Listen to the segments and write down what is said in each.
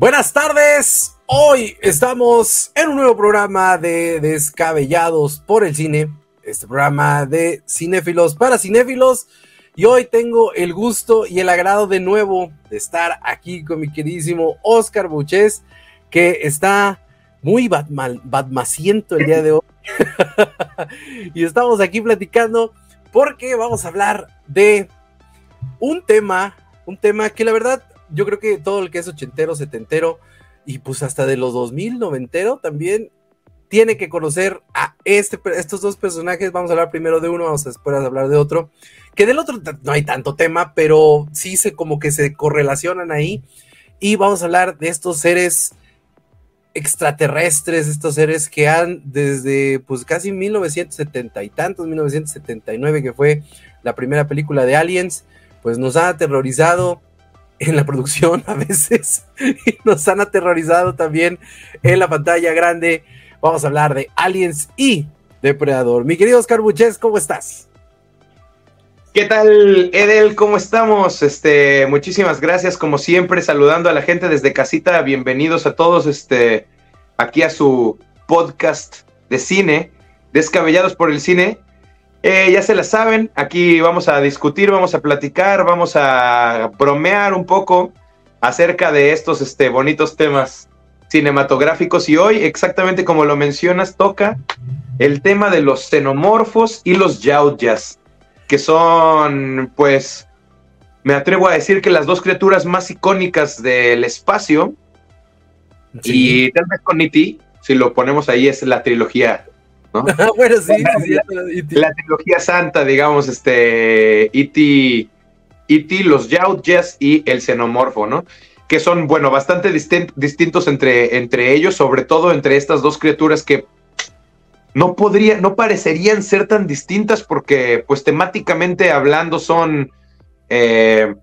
Buenas tardes. Hoy estamos en un nuevo programa de Descabellados por el Cine. Este programa de cinéfilos para cinéfilos. Y hoy tengo el gusto y el agrado de nuevo de estar aquí con mi queridísimo Oscar Buches, que está muy batmaciento el día de hoy. y estamos aquí platicando porque vamos a hablar de un tema, un tema que la verdad yo creo que todo el que es ochentero, setentero y pues hasta de los 2000, noventero también tiene que conocer a este, estos dos personajes. Vamos a hablar primero de uno, vamos a después a hablar de otro. Que del otro no hay tanto tema, pero sí se como que se correlacionan ahí. Y vamos a hablar de estos seres extraterrestres, estos seres que han desde pues casi 1970 y tantos, 1979 que fue la primera película de Aliens, pues nos ha aterrorizado en la producción a veces y nos han aterrorizado también en la pantalla grande. Vamos a hablar de Aliens y Depredador. Mi querido Oscar Buches, ¿cómo estás? ¿Qué tal, Edel? ¿Cómo estamos? Este, muchísimas gracias, como siempre, saludando a la gente desde casita. Bienvenidos a todos, este, aquí a su podcast de cine, Descabellados por el Cine. Eh, ya se la saben, aquí vamos a discutir, vamos a platicar, vamos a bromear un poco acerca de estos este, bonitos temas cinematográficos y hoy, exactamente como lo mencionas, toca el tema de los xenomorfos y los yautjas, que son, pues, me atrevo a decir que las dos criaturas más icónicas del espacio, y tal vez con E.T., si lo ponemos ahí, es la trilogía bueno, sí, la, trilogía santa, digamos, este, E.T., E.T., los Yautjas y el xenomorfo, ¿no? Que son, bueno, bastante distintos entre, entre ellos, sobre todo entre estas dos criaturas que no podría, no parecerían ser tan distintas porque, pues, temáticamente hablando son eh,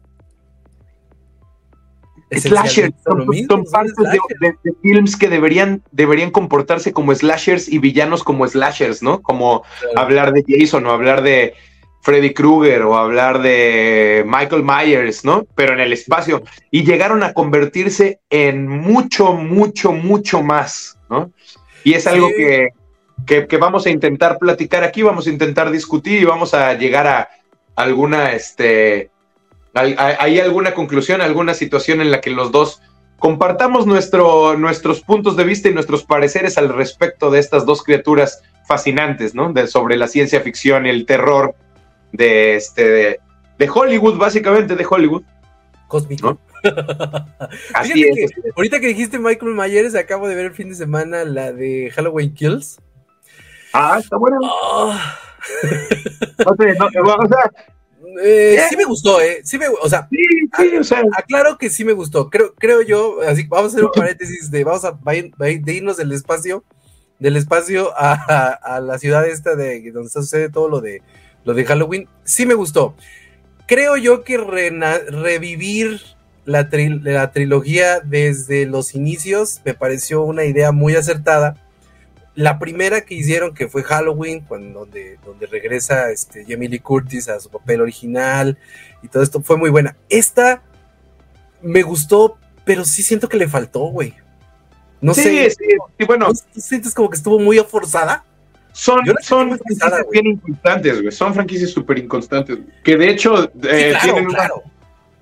slashers, son, partes de, films que deberían, deberían comportarse como slashers y villanos como slashers, ¿no? Como hablar de Jason o hablar de Freddy Krueger o hablar de Michael Myers, ¿no? Pero en el espacio. Y llegaron a convertirse en mucho, mucho, mucho más, ¿no? Y es algo que, que, vamos a intentar platicar aquí, vamos a intentar discutir y vamos a llegar a alguna, este, ¿Hay alguna conclusión, alguna situación en la que los dos compartamos nuestro, nuestros puntos de vista y nuestros pareceres al respecto de estas dos criaturas fascinantes, ¿no? De, sobre la ciencia ficción y el terror de, este, de, Hollywood, básicamente de Hollywood. Cósmico. Así es, Ahorita que dijiste Michael Myers, acabo de ver el fin de semana la de Halloween Kills. Ah, está buena. Ah. o sea, eh, sí me gustó, eh. Sí me, o sea, aclaro que sí me gustó. Creo, creo yo, así vamos a hacer un paréntesis de vamos a de irnos del espacio, del espacio a, la ciudad esta de donde sucede todo lo de lo de Halloween. Sí me gustó. Creo yo que revivir la, la trilogía desde los inicios me pareció una idea muy acertada la primera que hicieron, que fue Halloween, cuando, donde, donde regresa este, Jamie Lee Curtis a su papel original y todo esto, fue muy buena. Esta me gustó, pero sí siento que le faltó, güey. No sé. Sí, sí, bueno. sientes como que estuvo muy forzada? Son, son franquicias bien inconstantes, güey. Son franquicias súper inconstantes. Que de hecho eh, tienen claro.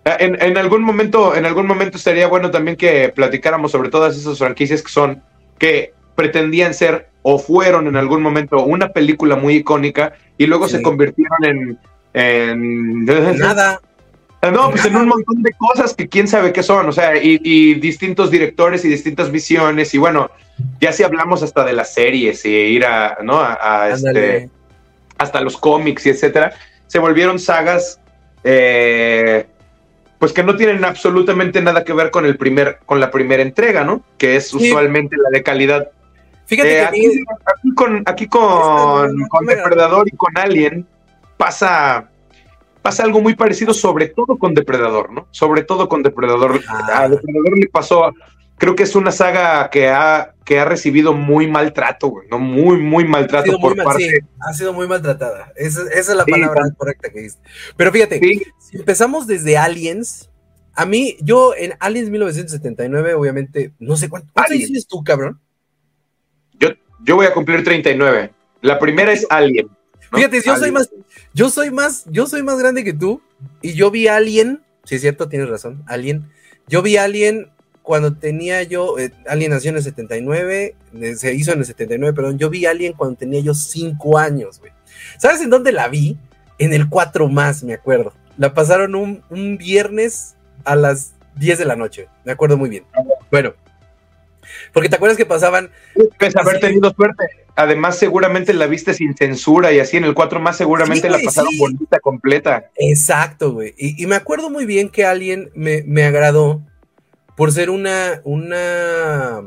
en, en, algún momento, en algún momento estaría bueno también que platicáramos sobre todas esas franquicias que son, que pretendían ser o fueron en algún momento una película muy icónica y luego se convirtieron en, en... Nada. No, pues en un montón de cosas que quién sabe qué son, o sea, y, distintos directores y distintas visiones, y bueno, ya si hablamos hasta de las series y ir a, ¿no? A, este, hasta los cómics y etcétera, se volvieron sagas, eh, pues que no tienen absolutamente nada que ver con el primer, con la primera entrega, ¿no? Que es usualmente la de calidad Fíjate eh, que aquí, con, aquí con, con Depredador y con Alien pasa, pasa algo muy parecido, sobre todo con Depredador, ¿no? Sobre todo con Depredador. Ah. A Depredador le pasó, creo que es una saga que ha, que ha recibido muy maltrato, güey, ¿no? Muy, muy maltrato por parte. ha sido muy maltratada. Esa, es la palabra correcta que dices. Pero fíjate, si empezamos desde Aliens, A mí, yo en Aliens 1979, obviamente, no sé cuánto. ¿Cuántos años tú, cabrón? Yo, voy a cumplir 39. La primera es Alien. Fíjate, yo soy más, yo soy más, yo soy más grande que tú. Y yo vi Alien, si es cierto, tienes razón, Alien. Yo vi Alien cuando tenía yo, eh, Alien nació en el 79, eh, se hizo en el 79, perdón, yo vi Alien cuando tenía yo 5 años, güey. ¿Sabes en dónde la vi? En el 4 más, me acuerdo. La pasaron un, un viernes a las 10 de la noche, me acuerdo muy bien. Bueno, porque te acuerdas que pasaban. Pues haber tenido suerte. Además, seguramente la viste sin censura y así en el 4 más seguramente la pasaron bonita, completa. Exacto, güey. Y, me acuerdo muy bien que alguien me, me agradó por ser una, una.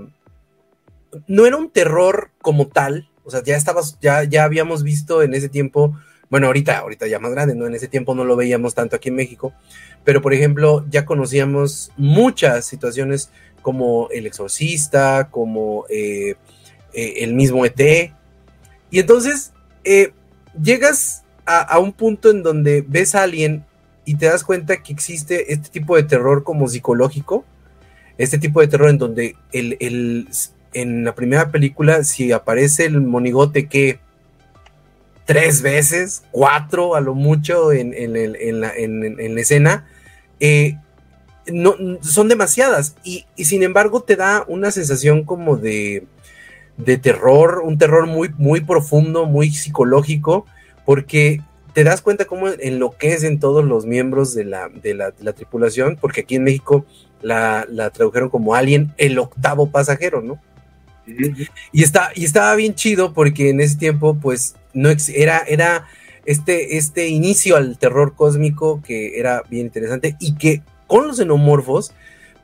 No era un terror como tal. O sea, ya estabas, ya, ya habíamos visto en ese tiempo. Bueno, ahorita, ahorita ya más grande, ¿no? En ese tiempo no lo veíamos tanto aquí en México. Pero, por ejemplo, ya conocíamos muchas situaciones como El Exorcista, como eh, eh, el mismo ET. Y entonces eh, llegas a, un punto en donde ves a alguien y te das cuenta que existe este tipo de terror como psicológico, este tipo de terror en donde el, en la primera película, si aparece el monigote que tres veces, cuatro a lo mucho en, la, en escena, eh, no, son demasiadas y, sin embargo te da una sensación como de, de terror, un terror muy, muy profundo, muy psicológico, porque te das cuenta cómo enloquecen todos los miembros de la, de la, tripulación, porque aquí en México la, la, tradujeron como Alien, el octavo pasajero, ¿no? Y, está, y estaba bien chido porque en ese tiempo, pues, no era, era este, este inicio al terror cósmico que era bien interesante y que con los xenomorfos,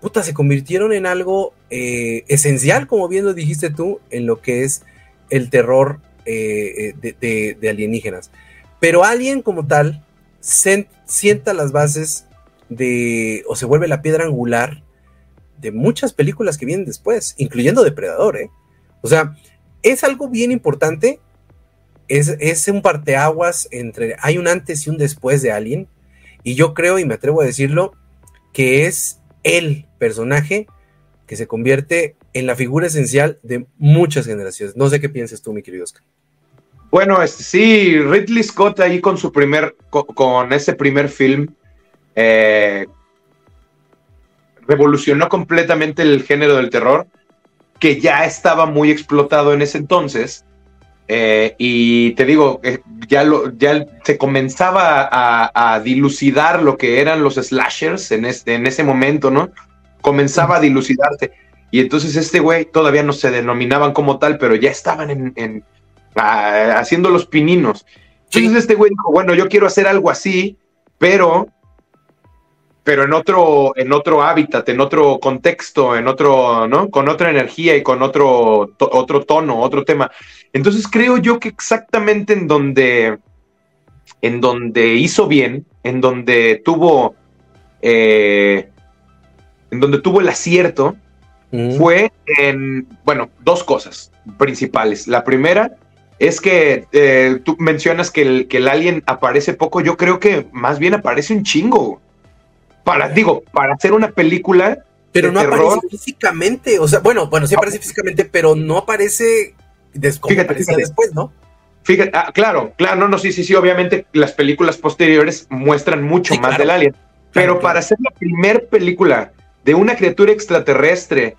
puta, se convirtieron en algo eh, esencial, como bien lo dijiste tú, en lo que es el terror eh, eh, de, alienígenas. Pero alguien como tal sienta las bases de, o se vuelve la piedra angular de muchas películas que vienen después, incluyendo Depredador, ¿eh? O sea, es algo bien importante, es, es un parteaguas entre, hay un antes y un después de Alien, y yo creo, y me atrevo a decirlo, que es el personaje que se convierte en la figura esencial de muchas generaciones. No sé qué piensas tú, mi querido Oscar. Bueno, este, sí, Ridley Scott ahí con su primer, con, ese primer film, eh, revolucionó completamente el género del terror, que ya estaba muy explotado en ese entonces, eh, y te digo, eh, ya, lo, ya se comenzaba a, dilucidar lo que eran los slashers en, este, en ese momento, ¿no? Comenzaba a dilucidarse. Y entonces este güey todavía no se denominaban como tal, pero ya estaban en, haciendo los pininos. Entonces este güey dijo, bueno, yo quiero hacer algo así, pero pero en otro, en otro hábitat, en otro contexto, en otro, ¿no? Con otra energía y con otro, otro tono, otro tema. Entonces creo yo que exactamente en donde, en donde hizo bien, en donde tuvo, eh, en donde tuvo el acierto, mm. fue en, bueno, dos cosas principales. La primera es que eh, tú mencionas que el, que el alien aparece poco, yo creo que más bien aparece un chingo para, digo, para hacer una película. Pero no aparece físicamente, o sea, bueno, bueno, sí aparece físicamente, pero no aparece fíjate, después, ¿no? Fíjate, ah, claro, claro, no, no, sí, sí, sí, obviamente las películas posteriores muestran mucho más del alien, pero para hacer la primer película de una criatura extraterrestre,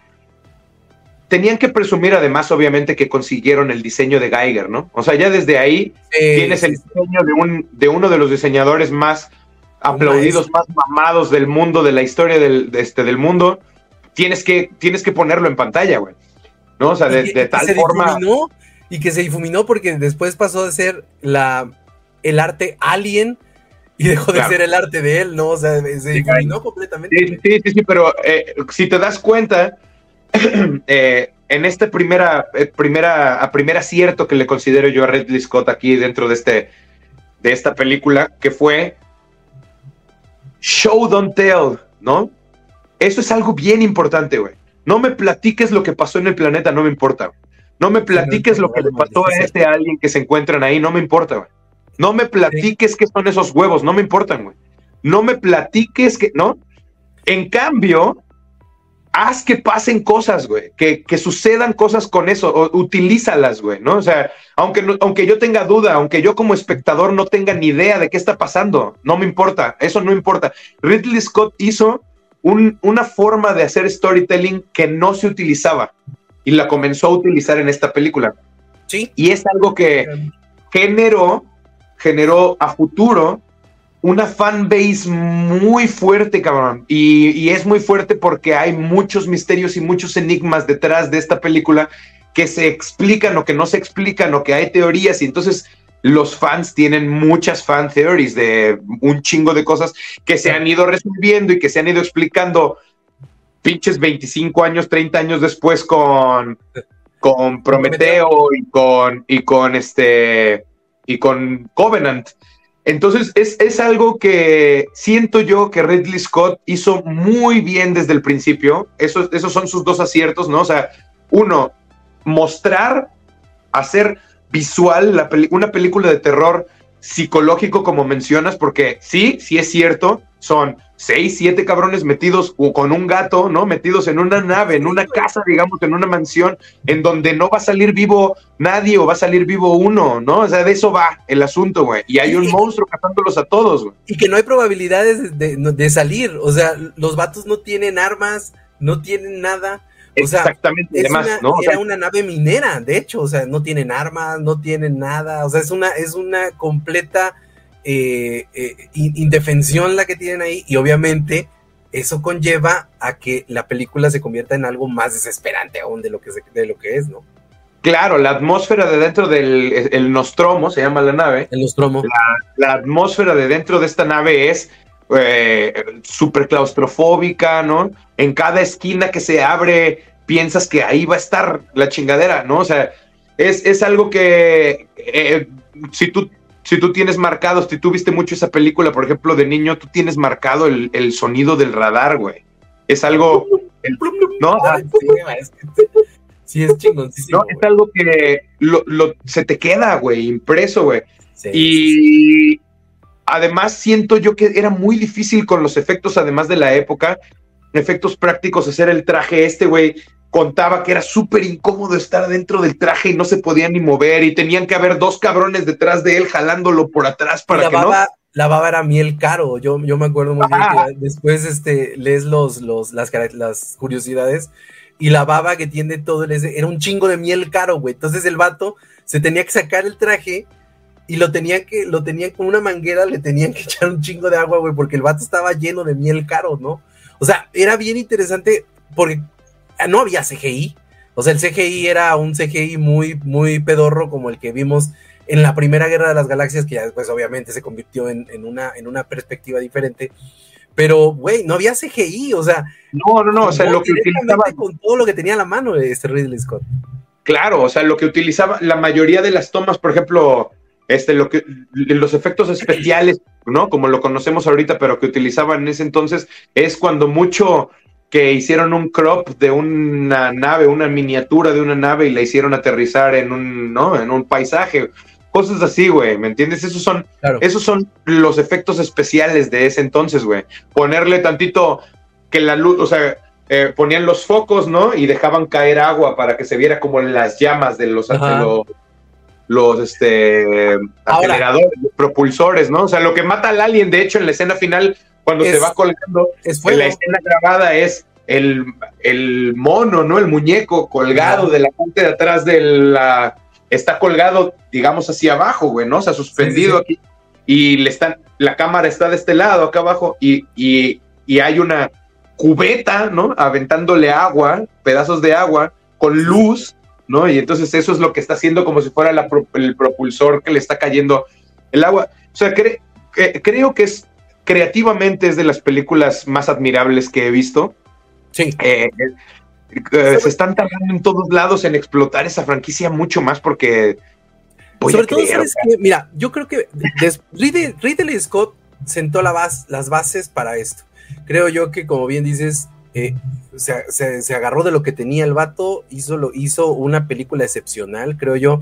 tenían que presumir además, obviamente, que consiguieron el diseño de Geiger, ¿no? O sea, ya desde ahí tienes el diseño de, un, de uno de los diseñadores más aplaudidos, más mamados del mundo, de la historia del, este, del mundo, tienes que, tienes que ponerlo en pantalla, güey. ¿No? O sea, de, tal forma. y que se difuminó porque después pasó de ser la, el arte alien y dejó de ser el arte de él, ¿no? O sea, se difuminó completamente. Sí, sí, sí, sí, pero eh, si te das cuenta, eh, en este primera, eh, primera, a primer acierto que le considero yo a Ridley Scott aquí dentro de, este, de esta película, que fue show, don't tell, ¿no? Eso es algo bien importante, güey. No me platiques lo que pasó en el planeta, no me importa. No me platiques lo que le pasó a este alguien que se encuentran ahí, no me importa, güey. No me platiques qué son esos huevos, no me importan, güey. No me platiques que, ¿no? En cambio, haz que pasen cosas, güey, que, que, sucedan cosas con eso, o, utilízalas, güey, ¿no? O sea, aunque, aunque yo tenga duda, aunque yo como espectador no tenga ni idea de qué está pasando, no me importa, eso no importa. Ridley Scott hizo un, una forma de hacer storytelling que no se utilizaba y la comenzó a utilizar en esta película. Sí. Y es algo que generó, generó a futuro una fanbase muy fuerte, cabrón. Y, es muy fuerte porque hay muchos misterios y muchos enigmas detrás de esta película que se explican o que no se explican o que hay teorías y entonces los fans tienen muchas fan theories de un chingo de cosas que se han ido resolviendo y que se han ido explicando pinches 25 años, 30 años después con, con Prometeo y con, y con este y con Covenant. Entonces, es, algo que siento yo que Ridley Scott hizo muy bien desde el principio. Eso, esos son sus dos aciertos, ¿no? O sea, uno, mostrar, hacer visual la una película de terror psicológico, como mencionas, porque sí, sí es cierto, son seis, siete cabrones metidos con un gato, ¿no? Metidos en una nave, en una casa, digamos, en una mansión, en donde no va a salir vivo nadie o va a salir vivo uno, ¿no? O sea, de eso va el asunto, güey. Y hay un monstruo cazándolos a todos, güey. Y que no hay probabilidades de, salir, o sea, los vatos no tienen armas, no tienen nada. O sea, Exactamente, además, ¿no? Era una nave minera, de hecho, o sea, no tienen armas, no tienen nada, o sea, es una, es una completa eh, eh, indefensión la que tienen ahí y obviamente eso conlleva a que la película se convierta en algo más desesperante aún de lo que, de lo que es, ¿no? Claro, la atmósfera de dentro del el Nostromo, se llama la nave. El Nostromo. La, atmósfera de dentro de esta nave es eh, súper claustrofóbica, ¿no? En cada esquina que se abre, piensas que ahí va a estar la chingadera, ¿no? O sea, es, es algo que eh, si tú si tú tienes marcado, si tú viste mucho esa película, por ejemplo, de niño, tú tienes marcado el, sonido del radar, güey. Es algo. ¿No? Sí, es chingoncísimo. No, es algo que se te queda, güey, impreso, güey. y además siento yo que era muy difícil con los efectos, además de la época, efectos prácticos, hacer el traje este, güey contaba que era súper incómodo estar dentro del traje y no se podía ni mover y tenían que haber dos cabrones detrás de él jalándolo por atrás para la que baba, no. La baba era miel caro, yo, yo me acuerdo muy bien que después este, lees los, los, las, las curiosidades y la baba que tiene todo el era un chingo de miel caro, güey. Entonces el vato se tenía que sacar el traje y lo tenían que, lo tenían con una manguera, le tenían que echar un chingo de agua, güey, porque el vato estaba lleno de miel caro, ¿no? O sea, era bien interesante porque Ah, no había CGI. O sea, el CGI era un CGI muy, muy pedorro como el que vimos en la primera guerra de las galaxias, que ya después obviamente se convirtió en, una, en una perspectiva diferente. Pero, güey, no había CGI, o sea. No, no, no, o sea, lo que utilizaba. Con todo lo que tenía a la mano este Ridley Scott. Claro, o sea, lo que utilizaba, la mayoría de las tomas, por ejemplo, este, lo que, los efectos especiales, ¿no? Como lo conocemos ahorita, pero que utilizaban en ese entonces, es cuando mucho que hicieron un crop de una nave, una miniatura de una nave y la hicieron aterrizar en un, ¿no? En un paisaje. Cosas así, güey, ¿me entiendes? Esos son, esos son los efectos especiales de ese entonces, güey. Ponerle tantito que la luz, o sea, eh, ponían los focos, ¿no? Y dejaban caer agua para que se viera como las llamas de los, los, este, aceleradores, propulsores, ¿no? O sea, lo que mata al alien, de hecho, en la escena final cuando se va colgando, la escena grabada es el, mono, ¿no? El muñeco colgado de la parte de atrás de la... Está colgado, digamos, hacia abajo, güey, ¿no? O sea, suspendido aquí. Y le están, la cámara está de este lado, acá abajo, y, y, hay una cubeta, ¿no? Aventándole agua, pedazos de agua, con luz, ¿no? Y entonces eso es lo que está haciendo como si fuera el propulsor que le está cayendo el agua. O sea, creo que es creativamente es de las películas más admirables que he visto. Sí. Eh, eh, se están tardando en todos lados en explotar esa franquicia mucho más porque. Sobre todo, ¿sabes que Mira, yo creo que Ridley, Scott sentó la las bases para esto. Creo yo que, como bien dices, eh, se, agarró de lo que tenía el vato, hizo, lo, hizo una película excepcional, creo yo,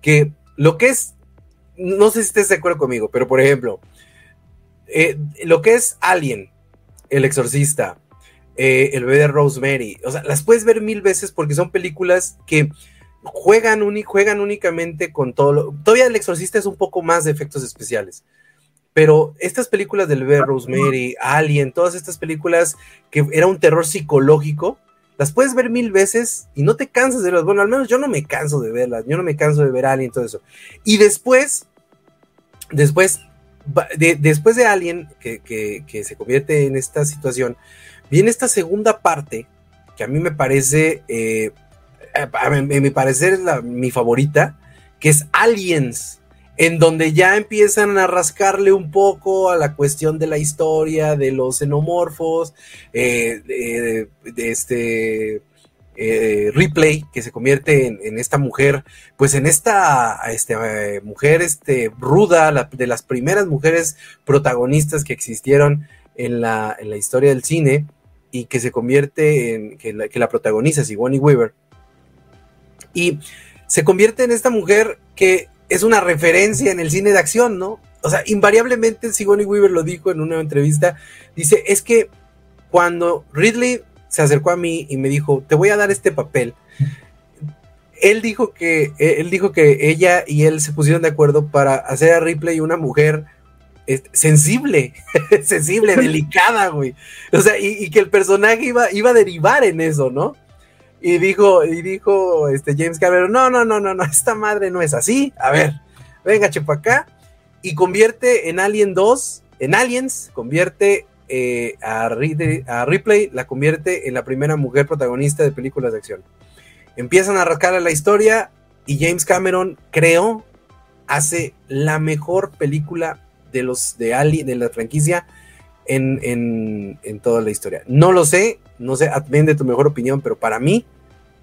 que lo que es, no sé si estés de acuerdo conmigo, pero por ejemplo, eh, lo que es Alien, El Exorcista, eh, El bebé de Rosemary. O sea, las puedes ver mil veces porque son películas que juegan, juegan únicamente con todo lo... Todavía El Exorcista es un poco más de efectos especiales. Pero estas películas del bebé de Rosemary, Alien, todas estas películas que era un terror psicológico, las puedes ver mil veces y no te cansas de verlas. Bueno, al menos yo no me canso de verlas, yo no me canso de ver Alien, todo eso. Y después, después, de, después de Alien, que, se convierte en esta situación, viene esta segunda parte, que a mí me parece, eh, a, mi parecer es la, mi favorita, que es Aliens en donde ya empiezan a rascarle un poco a la cuestión de la historia, de los xenomorfos, eh, de, este eh, Ripley, que se convierte en, esta mujer, pues en esta este, mujer este, ruda, de las primeras mujeres protagonistas que existieron en la, en la historia del cine y que se convierte en, que la, que la protagoniza Sigourney Weaver. Y se convierte en esta mujer que es una referencia en el cine de acción, ¿no? O sea, invariablemente Sigourney Weaver lo dijo en una entrevista, dice, es que cuando Ridley se acercó a mí y me dijo, te voy a dar este papel, él dijo que, él dijo que ella y él se pusieron de acuerdo para hacer a Ripley una mujer este, sensible, sensible, delicada, güey. O sea, y, y, que el personaje iba, iba a derivar en eso, ¿no? Y dijo, y dijo este James Cameron, no, no, no, no, no, esta madre no es así. A ver, venga, chepa acá. Y convierte en Alien 2, en Aliens, convierte eh, a, Ripley, la convierte en la primera mujer protagonista de películas de acción. Empiezan a rascar a la historia y James Cameron creó, hace la mejor película de los de Alien, de la franquicia en, en, en toda la historia. No lo sé, no sé, de tu mejor opinión, pero para mí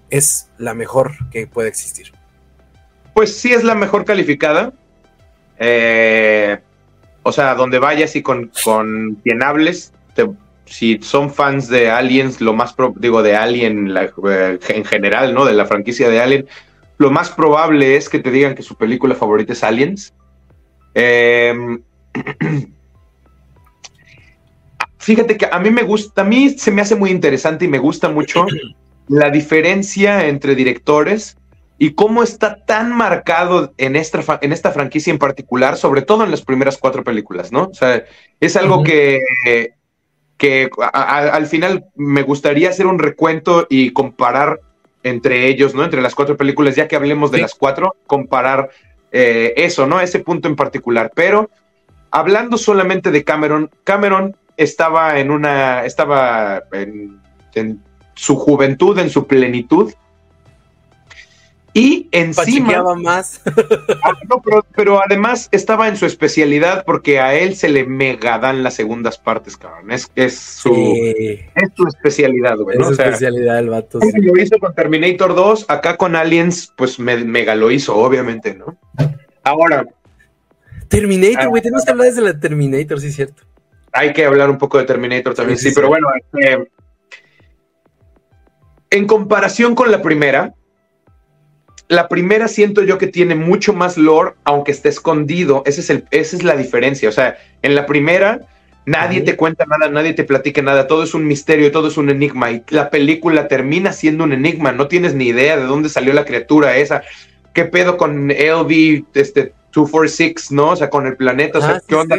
es la mejor que puede existir. Pues sí es la mejor calificada. Eh, o sea, donde vayas y con, con quien hables, si son fans de Aliens, lo más, digo, de Alien eh, en general, ¿no? De la franquicia de Alien, lo más probable es que te digan que su película favorita es Aliens. Eh, fíjate que a mí me gusta, a mí se me hace muy interesante y me gusta mucho la diferencia entre directores y cómo está tan marcado en esta, en esta franquicia en particular, sobre todo en las primeras cuatro películas, ¿no? O sea, es algo que, que al final me gustaría hacer un recuento y comparar entre ellos, ¿no? Entre las cuatro películas, ya que hablemos de las cuatro, comparar eh, eso, ¿no? Ese punto en particular. Pero hablando solamente de Cameron, Cameron estaba en una, estaba en, su juventud, en su plenitud. Y encima. más. Ah, pero, además estaba en su especialidad porque a él se le mega dan las segundas partes, cabrón. Es, es, su, es su especialidad, güey. Es su especialidad el vato. Lo hizo con Terminator 2, acá con Aliens, pues mega lo hizo, obviamente, ¿no? Ahora. Terminator, güey, tenemos que hablar desde la Terminator, sí es cierto hay que hablar un poco de Terminator también, sí, pero bueno, este, en comparación con la primera, la primera siento yo que tiene mucho más lore, aunque esté escondido. Ese es el, esa es la diferencia. O sea, en la primera, nadie te cuenta nada, nadie te platica nada, todo es un misterio, todo es un enigma. Y la película termina siendo un enigma. No tienes ni idea de dónde salió la criatura esa. ¿Qué pedo con LV este, 246, no? O sea, con el planeta. O sea, ¿qué onda?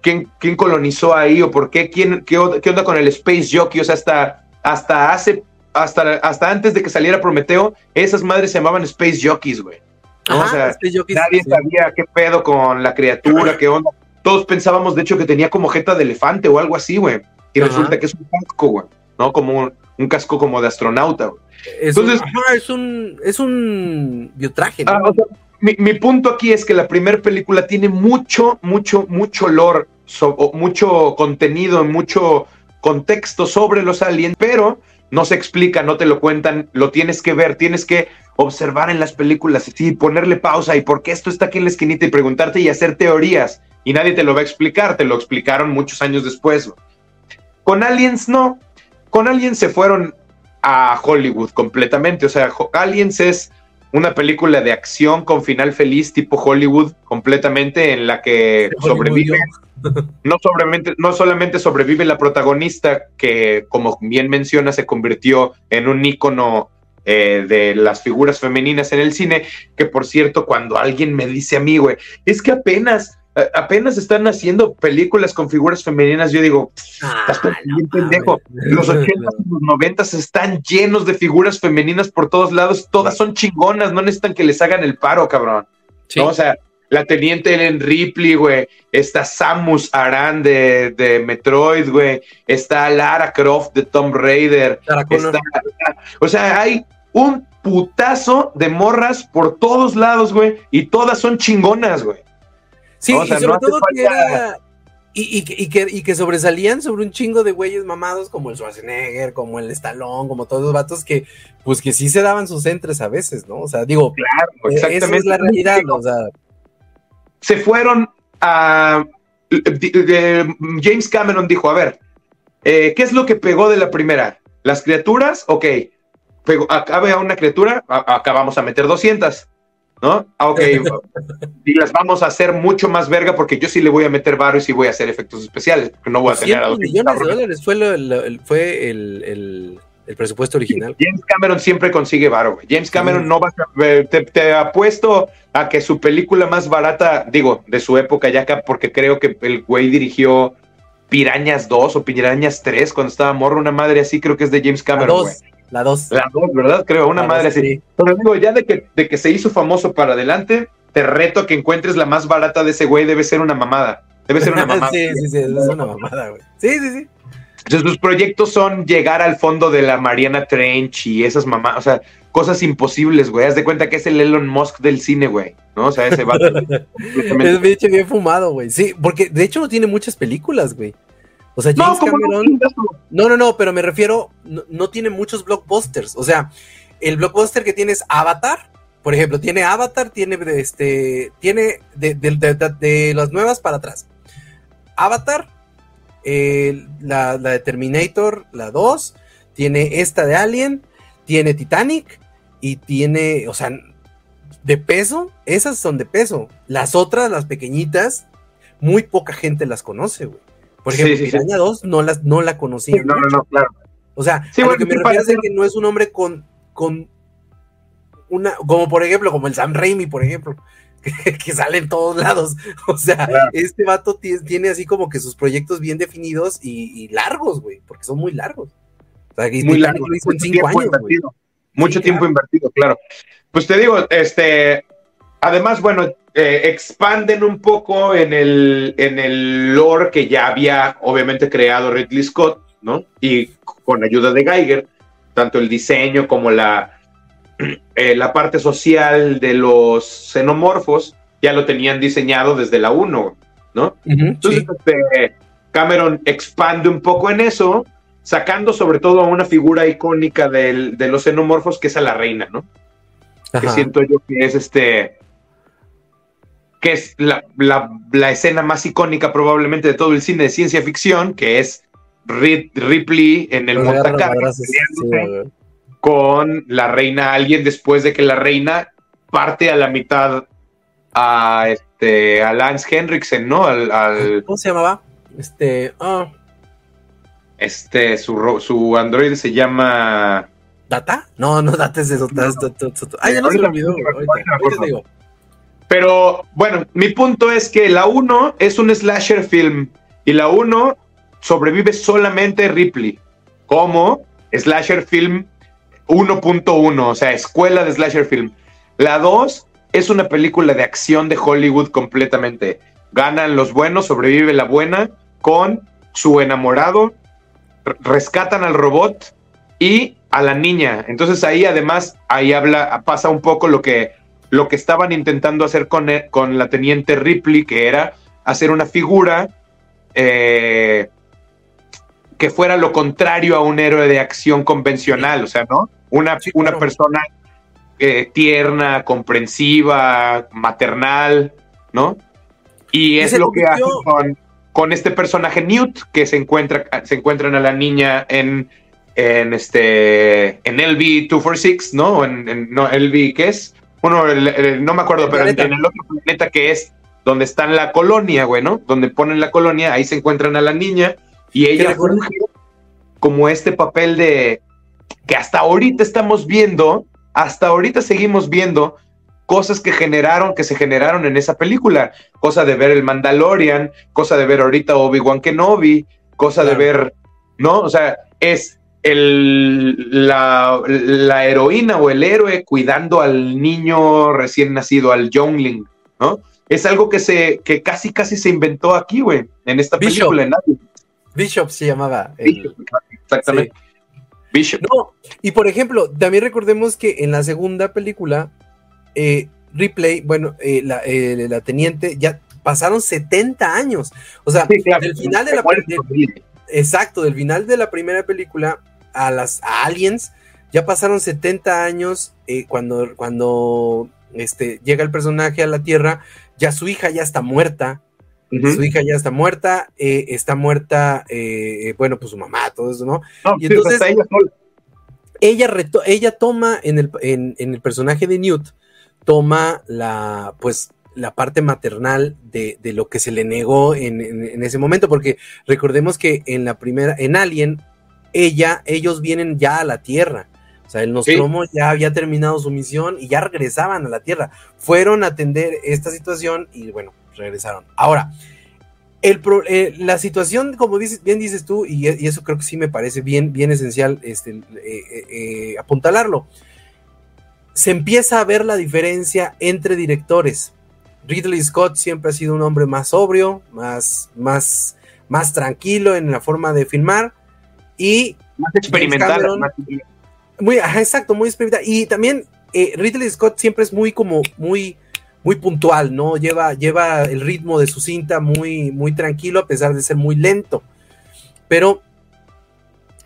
quién, quién colonizó ahí o por qué, quién, qué, onda con el Space Jockey, o sea, hasta, hasta hace, hasta, hasta antes de que saliera Prometeo, esas madres se llamaban Space Jockeys, güey. o sea, nadie sabía qué pedo con la criatura, qué onda. Todos pensábamos, de hecho, que tenía como jeta de elefante o algo así, güey. Y resulta que es un casco, güey, ¿no? Como un, casco como de astronauta, güey. Entonces, es un, es un biotraje, ¿no? Ah, mi, punto aquí es que la primera película tiene mucho, mucho, mucho lore, mucho contenido, mucho contexto sobre los aliens, pero no se explica, no te lo cuentan, lo tienes que ver, tienes que observar en las películas, y ponerle pausa y por qué esto está aquí en la esquinita y preguntarte y hacer teorías. Y nadie te lo va a explicar, te lo explicaron muchos años después. Con Aliens no, con Aliens se fueron a Hollywood completamente, o sea, Aliens es una película de acción con final feliz tipo Hollywood completamente en la que sobrevive no, no solamente sobrevive la protagonista, que como bien menciona, se convirtió en un ícono eh, de las figuras femeninas en el cine, que por cierto, cuando alguien me dice a mí, güey, es que apenas apenas están haciendo películas con figuras femeninas, yo digo, ah, bien pendejo. Los 80 y los 90 están llenos de figuras femeninas por todos lados, todas son chingonas, no necesitan que les hagan el paro, cabrón. O sea, la teniente Ellen Ripley, güey, está Samus Aran de, de Metroid, güey, está Lara Croft de Tomb Raider, o sea, hay un putazo de morras por todos lados, güey, y todas son chingonas, güey. Sí, y sobre todo que era. Y, que, y, que, sobresalían sobre un chingo de güeyes mamados como el Schwarzenegger, como el Stallone, como todos los vatos que, pues que sí se daban sus entres a veces, ¿no? O sea, digo, claro, exactamente. Esa es la realidad, o sea. Se fueron a. James Cameron dijo: A ver, eh, ¿qué es lo que pegó de la primera? ¿Las criaturas? Ok. Pegó, acabe a una criatura, acá vamos a meter 200. ¿no? Ah, ok, y las vamos a hacer mucho más verga porque yo sí le voy a meter varo y sí voy a hacer efectos especiales, porque no voy a tener a millones de dólares fue, el, fue el, presupuesto original. James Cameron siempre consigue varo, James Cameron no va a... Eh, te, te, apuesto a que su película más barata, digo, de su época ya acá, porque creo que el güey dirigió Pirañas 2 o Pirañas 3 cuando estaba morro, una madre así, creo que es de James Cameron, la 2. La 2, ¿verdad? Creo, una madre así. Pero digo, ya de que, de que se hizo famoso para adelante, te reto a que encuentres la más barata de ese güey, debe ser una mamada. Debe ser una mamada. sí, sí, sí, es una mamada, güey. Sí, sí, sí. Entonces, sus proyectos son llegar al fondo de la Mariana Trench y esas mamadas, o sea, cosas imposibles, güey. Haz de cuenta que es el Elon Musk del cine, güey, ¿no? O sea, ese va. es bicho bien fumado, güey. Sí, porque de hecho no tiene muchas películas, güey. O sea, James Cameron. No, no, no, pero me refiero, no, tiene muchos blockbusters. O sea, el blockbuster que tiene es Avatar. Por ejemplo, tiene Avatar, tiene este. Tiene de, las nuevas para atrás. Avatar, la, de Terminator, la 2, tiene esta de Alien, tiene Titanic y tiene, o sea, de peso, esas son de peso. Las otras, las pequeñitas, muy poca gente las conoce, güey. Por ejemplo, sí, 2 no la, no la conocía. no, no, no, claro. O sea, lo que me refiero es que no es un hombre con, con una, como por ejemplo, como el Sam Raimi, por ejemplo, que, sale en todos lados. O sea, este vato tiene así como que sus proyectos bien definidos y, largos, güey, porque son muy largos. O sea, muy largo, mucho tiempo años, invertido. Mucho tiempo invertido, claro. Pues te digo, este, además, bueno, eh, expanden un poco en el, en el lore que ya había obviamente creado Ridley Scott, ¿no? Y con ayuda de Geiger, tanto el diseño como la, eh, la parte social de los xenomorfos ya lo tenían diseñado desde la 1, ¿no? Entonces, este, Cameron expande un poco en eso, sacando sobre todo a una figura icónica de los xenomorfos, que es a la reina, ¿no? Que siento yo que es este que es la, escena más icónica probablemente de todo el cine de ciencia ficción, que es Ripley en el montacargas con la reina alguien después de que la reina parte a la mitad a este a Lance Henriksen, ¿no? Al, ¿Cómo se llamaba? Este, ah. Este, su, su androide se llama ¿Data? No, no, Data es eso. Ah, ya no se lo olvidó. Ahorita, digo. Pero bueno, mi punto es que la 1 es un slasher film y la 1 sobrevive solamente Ripley como slasher film 1.1, o sea, escuela de slasher film. La 2 es una película de acción de Hollywood completamente. Ganan los buenos, sobrevive la buena con su enamorado, rescatan al robot y a la niña. Entonces ahí además, ahí habla, pasa un poco lo que lo que estaban intentando hacer con, e, con la teniente Ripley, que era hacer una figura eh, que fuera lo contrario a un héroe de acción convencional, o sea, ¿no? Una, una persona eh, tierna, comprensiva, maternal, ¿no? Y es lo que hace con, con, este personaje Newt, que se encuentra, se encuentran a la niña en, en este en LV 246, ¿no? En, en no, LV, ¿qué es? Bueno, no me acuerdo, pero en, el otro planeta que es donde está en la colonia, güey, ¿no? Donde ponen la colonia, ahí se encuentran a la niña y ella como este papel de que hasta ahorita estamos viendo, hasta ahorita seguimos viendo cosas que generaron, que se generaron en esa película, cosa de ver el Mandalorian, cosa de ver ahorita Obi-Wan Kenobi, cosa de ver, ¿no? O sea, es el, la, la, heroína o el héroe cuidando al niño recién nacido, al youngling, ¿no? Es algo que se, que casi casi se inventó aquí, güey, en esta película. Bishop se llamaba. exactamente. Bishop. No, y por ejemplo, también recordemos que en la segunda película, eh, Ripley, bueno, eh, eh, la, teniente, ya pasaron 70 años. O sea, del final de la Exacto, del final de la primera película a las aliens, ya pasaron 70 años cuando, cuando este, llega el personaje a la Tierra, ya su hija ya está muerta, su hija ya está muerta, eh, está muerta, eh, bueno, pues su mamá, todo eso, ¿no? y entonces ella, ella, toma en el, en, el, personaje de Newt, toma la, pues, la parte maternal de, lo que se le negó en, en, ese momento, porque recordemos que en la primera, en Alien, ella, ellos vienen ya a la Tierra. O sea, el Nostromo ya había terminado su misión y ya regresaban a la Tierra. Fueron a atender esta situación y bueno, regresaron. Ahora, el eh, la situación, como dices, bien dices tú, y, eso creo que sí me parece bien, bien esencial este, eh, eh, apuntalarlo. Se empieza a ver la diferencia entre directores. Ridley Scott siempre ha sido un hombre más sobrio, más, más, más tranquilo en la forma de filmar y más experimental. muy, exacto, muy experimental. Y también Ridley Scott siempre es muy como muy muy puntual, ¿no? Lleva, lleva el ritmo de su cinta muy, muy tranquilo a pesar de ser muy lento. Pero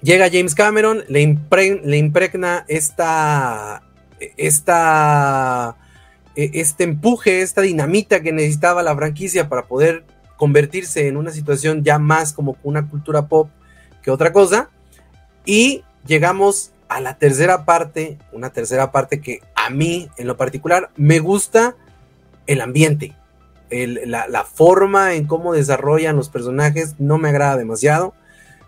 llega James Cameron, le, impregna esta, esta, e, este empuje, esta dinamita que necesitaba la franquicia para poder convertirse en una situación ya más como una cultura pop que otra cosa. Y llegamos a la tercera parte, una tercera parte que a mí en lo particular me gusta el ambiente, la, forma en cómo desarrollan los personajes no me agrada demasiado,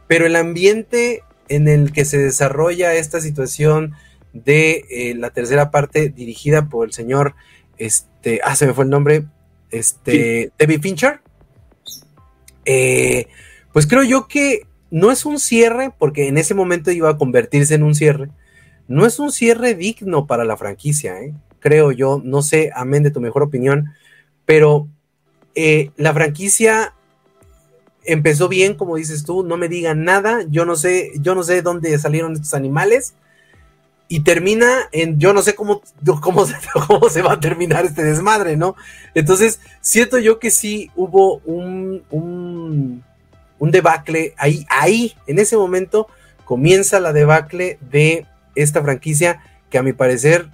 pero el ambiente en el que se desarrolla esta situación de eh, la tercera parte dirigida por el señor, este, ah, se me fue el nombre, este, David Fincher, eh, pues creo yo que no es un cierre, porque en ese momento iba a convertirse en un cierre, no es un cierre digno para la franquicia, ¿eh? Creo yo, no sé, amén de tu mejor opinión, pero eh, la franquicia empezó bien, como dices tú, no me digan nada, yo no sé, yo no sé dónde salieron estos animales y termina en yo no sé cómo, cómo, cómo se va a terminar este desmadre, ¿no? Entonces, siento yo que sí hubo un, un, un debacle ahí, ahí, en ese momento comienza la debacle de esta franquicia que a mi parecer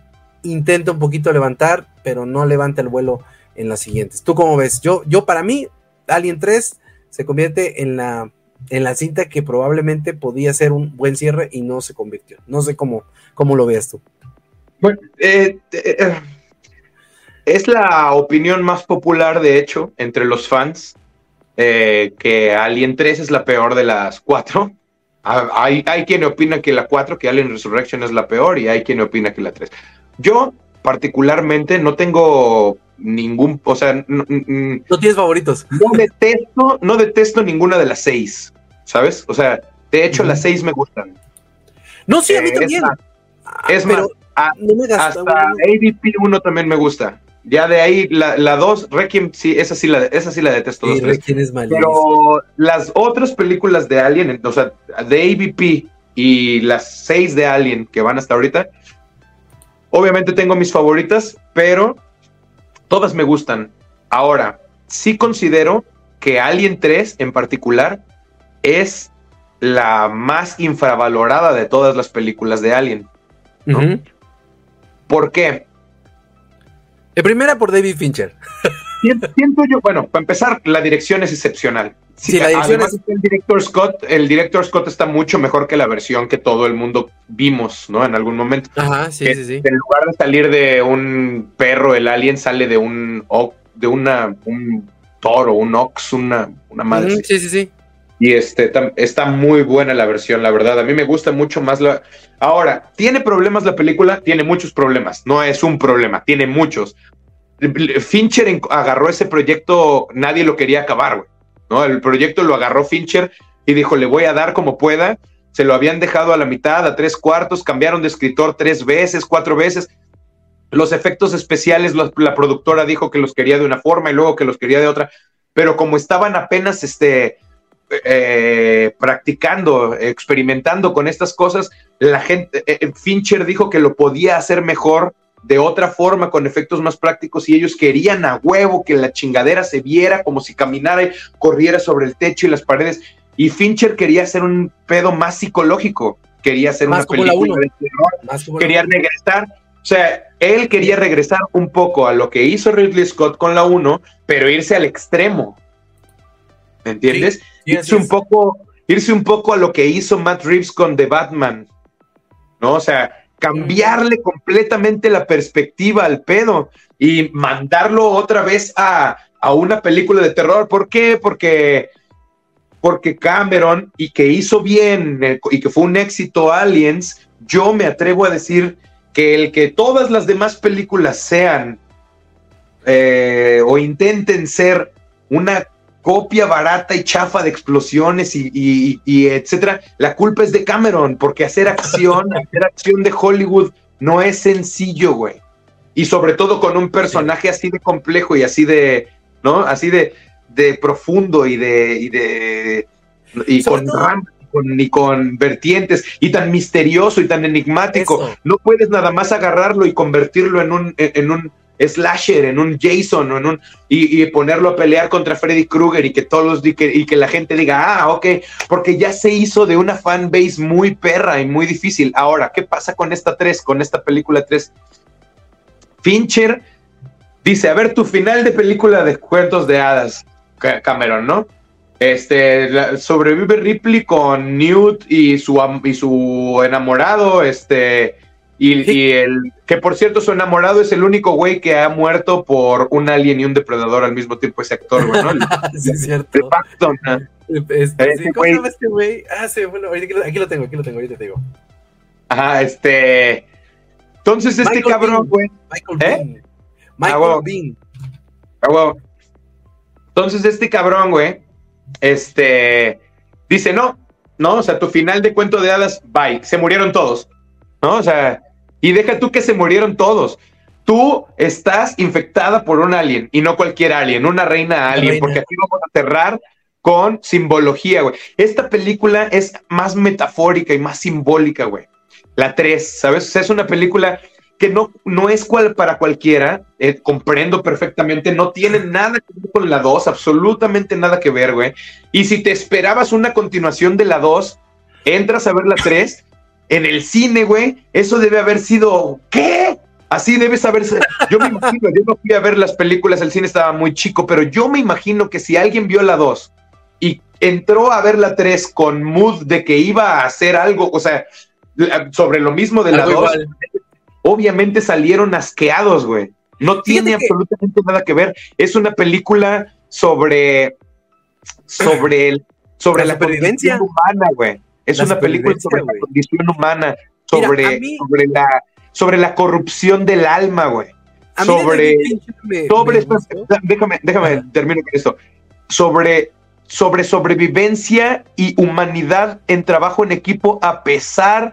intenta un poquito levantar, pero no levanta el vuelo en las siguientes. ¿Tú cómo ves? Yo, yo para mí, Alien 3 se convierte en la, en la cinta que probablemente podía ser un buen cierre y no se convirtió. No sé cómo, cómo lo veas tú. Bueno, eh, eh, eh, es la opinión más popular, de hecho, entre los fans, que Alien 3 es la peor de las cuatro. Ah, hay, hay quien opina que la 4, que Alien Resurrection es la peor, y hay quien opina que la 3. Yo, particularmente, no tengo ningún, o sea, no, tienes favoritos. No detesto, no detesto ninguna de las seis, ¿sabes? O sea, de hecho, las seis me gustan. No, sí, a mí también. Es más, hasta ADP 1 también me gusta. Ya de ahí, la 2, Requiem, sí, esa sí la, esa sí la detesto. Sí, Requiem es Pero las otras películas de Alien, o sea, de AVP y las seis de Alien que van hasta ahorita, Obviamente tengo mis favoritas, pero todas me gustan. Ahora, sí considero que Alien 3 en particular es la más infravalorada de todas las películas de Alien. ¿Por qué? De primera por David Fincher. Siento, yo, bueno, para empezar, la dirección es excepcional. Sí, la dirección es... el director Scott, el director Scott está mucho mejor que la versión que todo el mundo vimos, ¿no? En algún momento. Ajá, sí, sí, sí. En lugar de salir de un perro, el alien sale de un de una, un toro, un ox, una, una madre. sí, sí, sí. Y este, está muy buena la versión, la verdad. A mí me gusta mucho más la... Ahora, ¿tiene problemas la película? Tiene muchos problemas. No es un problema, tiene muchos. Fincher agarró ese proyecto, nadie lo quería acabar, güey. ¿no? El proyecto lo agarró Fincher y dijo, le voy a dar como pueda. Se lo habían dejado a la mitad, a tres cuartos, cambiaron de escritor tres veces, cuatro veces. Los efectos especiales, la productora dijo que los quería de una forma y luego que los quería de otra. Pero como estaban apenas este, eh, practicando, experimentando con estas cosas, la gente, eh, Fincher dijo que lo podía hacer mejor de otra forma, con efectos más prácticos, y ellos querían a huevo que la chingadera se viera como si caminara y corriera sobre el techo y las paredes. Y Fincher quería hacer un pedo más psicológico, quería hacer una película de terror, quería regresar. O sea, él quería regresar un poco a lo que hizo Ridley Scott con la 1, pero irse al extremo. ¿Me entiendes? irse un poco, irse un poco a lo que hizo Matt Reeves con The Batman. ¿No? O sea, cambiarle completamente la perspectiva al pedo y mandarlo otra vez a, una película de terror. ¿Por qué? Porque, porque Cameron, y que hizo bien y que fue un éxito Aliens, yo me atrevo a decir que el que todas las demás películas sean eh, o intenten ser una copia barata y chafa de explosiones y, etcétera, la culpa es de Cameron, porque hacer acción, hacer acción de Hollywood no es sencillo, güey. Y sobre todo con un personaje así de complejo y así de, ¿no? Así de, de profundo y de, y de, y con con, y con vertientes y tan misterioso y tan enigmático. No puedes nada más agarrarlo y convertirlo en un, en un slasher, en un Jason o en un y, ponerlo a pelear contra Freddy Krueger y que todos y que, y que la gente diga, ah, ok, porque ya se hizo de una fan base muy perra y muy difícil. Ahora, ¿qué pasa con esta 3, con esta película 3? Fincher dice, a ver, tu final de película de cuentos de hadas, Cameron, ¿no? Este, sobrevive Ripley con Newt y su, y su enamorado, este, y, el que por cierto su enamorado es el único güey que ha muerto por un alien y un depredador al mismo tiempo ese actor, güey, ¿no? sí, es cierto. De Paxton, Este, ¿Cómo se llama este güey? Ah, sí, bueno, aquí lo tengo, aquí lo tengo, ahorita te digo. Ajá, este. Entonces, este cabrón, güey. Michael ¿eh? Bean. Michael ah, Bean. Ah, Entonces, este cabrón, güey, este. Dice, no, no, o sea, tu final de cuento de hadas, bye, se murieron todos. ¿No? O sea, y deja tú que se murieron todos. Tú estás infectada por un alien y no cualquier alien, una reina alien, porque aquí vamos a cerrar con simbología, güey. Esta película es más metafórica y más simbólica, güey. La 3, ¿sabes? O sea, es una película que no, no es cual para cualquiera, eh, comprendo perfectamente, no tiene nada que ver con la 2, absolutamente nada que ver, güey. Y si te esperabas una continuación de la 2, entras a ver la 3 en el cine, güey, eso debe haber sido, ¿qué? Así debes haberse. Yo me imagino, yo no fui a ver las películas, el cine estaba muy chico, pero yo me imagino que si alguien vio la 2 y entró a ver la 3 con mood de que iba a hacer algo, o sea, sobre lo mismo de la 2, obviamente salieron asqueados, güey. No tiene absolutamente nada que ver. Es una película sobre sobre el sobre la, la humana, güey. Es una película sobre la condición humana, sobre, sobre, la, sobre la corrupción del alma, güey. Sobre, sobre déjame, déjame termino con esto. Sobre, sobre sobrevivencia y humanidad en trabajo en equipo a pesar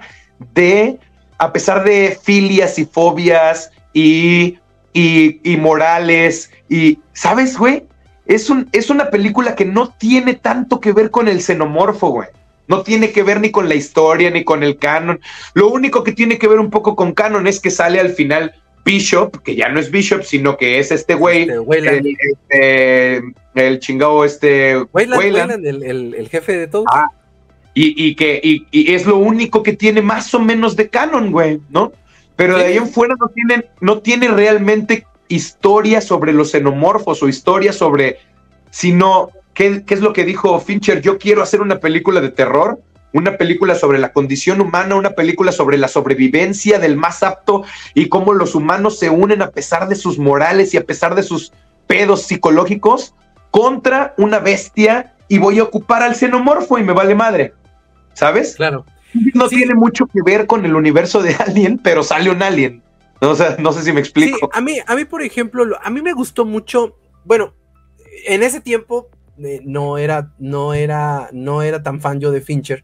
de, a pesar de filias y fobias y, y, y morales. Y, ¿sabes, güey? Es, un, es una película que no tiene tanto que ver con el xenomorfo, güey. No tiene que ver ni con la historia ni con el canon. Lo único que tiene que ver un poco con canon es que sale al final Bishop, que ya no es Bishop, sino que es este güey, este, este, el, chingado este Wayland, el, jefe de todo. Ah, y, que y, es lo único que tiene más o menos de canon, güey, ¿no? Pero de ahí en fuera no tiene, no tiene realmente historia sobre los xenomorfos o historia sobre, sino ¿Qué, es lo que dijo Fincher? Yo quiero hacer una película de terror, una película sobre la condición humana, una película sobre la sobrevivencia del más apto y cómo los humanos se unen a pesar de sus morales y a pesar de sus pedos psicológicos contra una bestia y voy a ocupar al xenomorfo y me vale madre. ¿Sabes? Claro. No tiene mucho que ver con el universo de Alien, pero sale un Alien. No, o no sé si me explico. Sí, a mí, a mí, por ejemplo, a mí me gustó mucho. Bueno, en ese tiempo eh, no era, no era, no era tan fan yo de Fincher,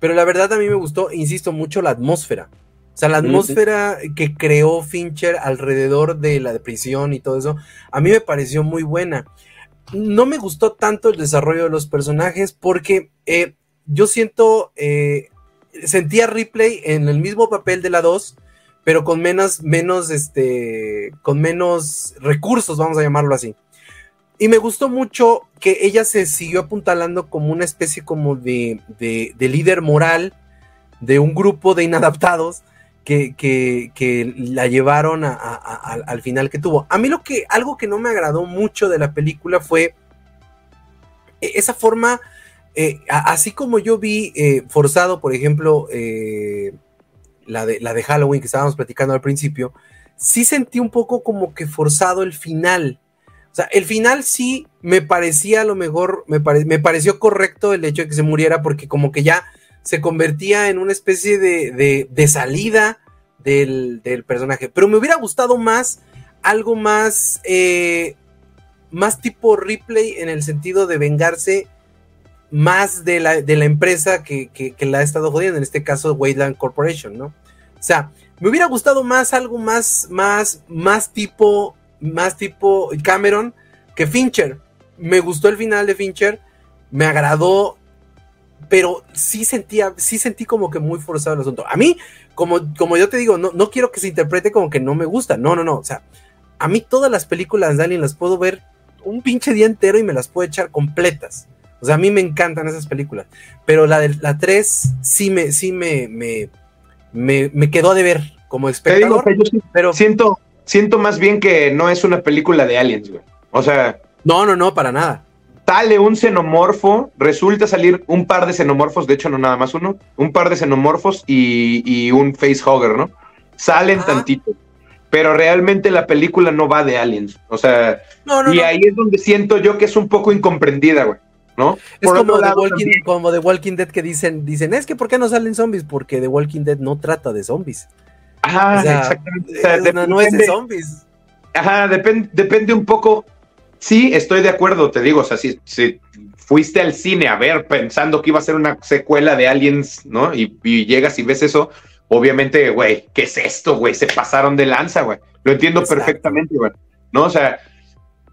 pero la verdad a mí me gustó, insisto, mucho la atmósfera. O sea, la atmósfera que creó Fincher alrededor de la prisión y todo eso, a mí me pareció muy buena. No me gustó tanto el desarrollo de los personajes porque eh, yo siento, eh, sentía Ripley en el mismo papel de la 2, pero con menos, menos, este, con menos recursos, vamos a llamarlo así. Y me gustó mucho que ella se siguió apuntalando como una especie como de, de, líder moral de un grupo de inadaptados que, que, la llevaron al final que tuvo. A mí lo que, algo que no me agradó mucho de la película fue e, esa forma, eh, así como yo vi eh, forzado, por ejemplo, eh, la de, la de Halloween que estábamos platicando al principio, sí sentí un poco como que forzado el final. O sea, el final sí me parecía a lo mejor, me, me pareció correcto el hecho de que se muriera porque como que ya se convertía en una especie de, de, salida del, del, personaje. Pero me hubiera gustado más algo más, eh, más tipo replay en el sentido de vengarse más de la, de la empresa que, que, la ha estado jodiendo, en este caso Wayland Corporation, ¿no? O sea, me hubiera gustado más algo más, más, más tipo, más tipo Cameron que Fincher. Me gustó el final de Fincher, me agradó, pero sí sentía, sí sentí como que muy forzado el asunto. A mí, como, como yo te digo, no, no quiero que se interprete como que no me gusta. No, no, no. O sea, a mí todas las películas de Alien las puedo ver un pinche día entero y me las puedo echar completas. O sea, a mí me encantan esas películas. Pero la de la 3 sí me, sí me, me, me, quedó de ver como espectador. pero siento, siento más bien que no es una película de aliens, güey. O sea. No, no, no, para nada. Sale un xenomorfo, resulta salir un par de xenomorfos, de hecho no nada más uno, un par de xenomorfos y, y un facehugger, ¿no? Salen tantito pero realmente la película no va de aliens. O sea, y ahí es donde siento yo que es un poco incomprendida, güey. ¿no? Es como, The Walking, como Walking Dead que dicen, dicen, es que ¿por qué no salen zombies? Porque The Walking Dead no trata de zombies. Ajá, exactamente. no es de zombies. Ajá, depende un poco. Sí, estoy de acuerdo, te digo, o sea, si, fuiste al cine a ver pensando que iba a ser una secuela de Aliens, ¿no? Y, llegas y ves eso, obviamente, güey, ¿qué es esto, güey? Se pasaron de lanza, güey. Lo entiendo perfectamente, güey. ¿No? O sea,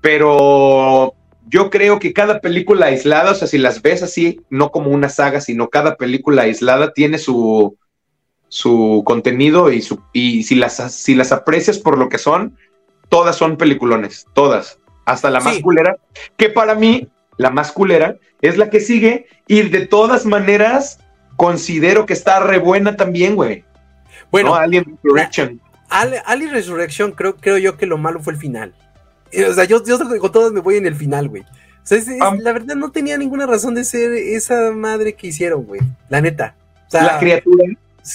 pero yo creo que cada película aislada, o sea, si las ves así, no como una saga, sino cada película aislada tiene su, su contenido y, su, y si, las, si las aprecias por lo que son, todas son peliculones, todas, hasta la más culera, que para mí la más culera es la que sigue y de todas maneras considero que está re buena también, güey. Bueno, Alien Resurrection. Alien Resurrection creo, creo yo que lo malo fue el final. Eh, o sea, yo, yo con todas me voy en el final, güey. O sea, la verdad no tenía ninguna razón de ser esa madre que hicieron, güey. La neta. la criatura.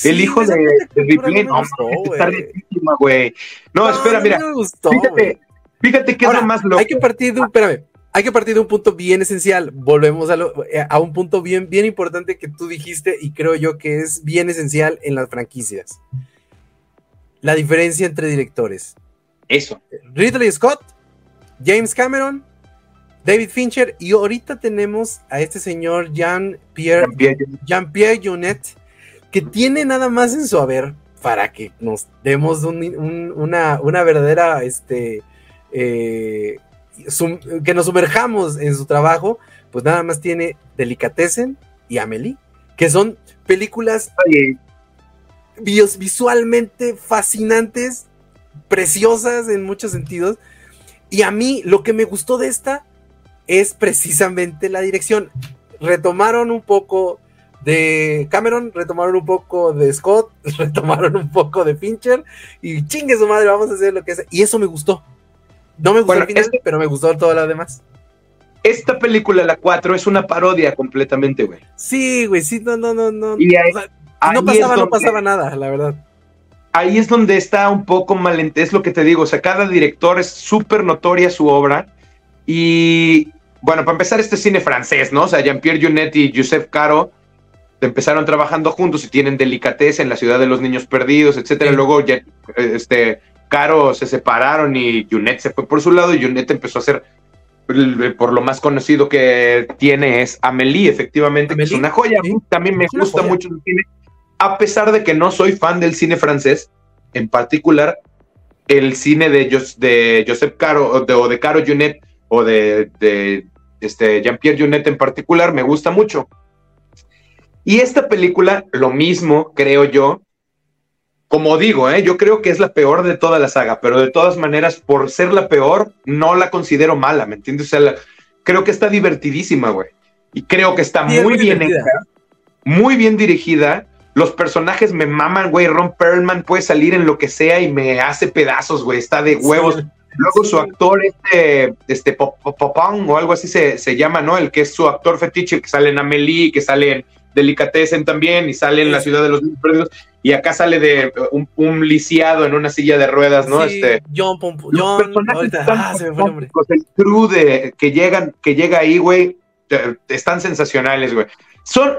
El hijo de, de Ripley. No, está riquísima, güey. No, espera, mira. Me gustó, fíjate, fíjate que es lo más loco. Hay que partir de un, espérame, hay que partir de un punto bien esencial. Volvemos a, eh, a un punto bien, bien importante que tú dijiste y creo yo que es bien esencial en las franquicias. La diferencia entre directores. Eso. Ridley Scott James Cameron, David Fincher y ahorita tenemos a este señor Jean-Pierre Jean Pierre Junet, que tiene nada más en su haber para que nos demos una, verdadera, este, eh, que nos sumerjamos en su trabajo, pues nada más tiene Delicatessen y Amelie, que son películas visualmente fascinantes, preciosas en muchos sentidos, y a mí lo que me gustó de esta es precisamente la dirección. Retomaron un poco de Cameron, retomaron un poco de Scott, retomaron un poco de Fincher y chingue su madre, vamos a hacer lo que sea. Y eso me gustó. No me gustó el final, este pero me gustó todo lo demás. Esta película, la 4, es una parodia completamente, güey. Sí, güey, sí, no, no, no, no. Y no pasaba, no pasaba nada, la verdad ahí es donde está un poco mal, es lo que te digo, o sea, cada director es súper notoria su obra y bueno, para empezar este cine francés, ¿no? O sea, Jean-Pierre Junet y Joseph Caro empezaron trabajando juntos y tienen delicatez en la ciudad de los niños perdidos, etcétera. Luego este Caro se separaron y Junet se fue por su lado y Junet empezó a hacer por lo más conocido que tiene es Amélie, efectivamente, que es una joya. También me gusta mucho el cine, a pesar de que no soy fan del cine francés, en particular el cine de, de Joseph Caro o de, o de Caro Junet o de, de este, Jean-Pierre Junet en particular, me gusta mucho. Y esta película, lo mismo, creo yo, como digo, ¿eh? yo creo que es la peor de toda la saga, pero de todas maneras, por ser la peor, no la considero mala, ¿me entiendes? O sea, creo que está divertidísima, güey. Y creo que está muy bien muy bien dirigida. Los personajes me maman, güey. Ron Perlman puede salir en lo que sea y me hace pedazos, güey. Está de huevos. Luego su actor, este, este Popón o algo así se, se, llama, ¿no? El que es su actor fetiche, que sale en Amelie, que sale en Delicatessen también, y sale en La Ciudad de los Perdidos, y acá sale de un, lisiado en una silla de ruedas, ¿no? este, John, John ahorita, ah, se me fue el nombre. El crew de, que, llegan, que llega ahí, güey, están sensacionales, güey son,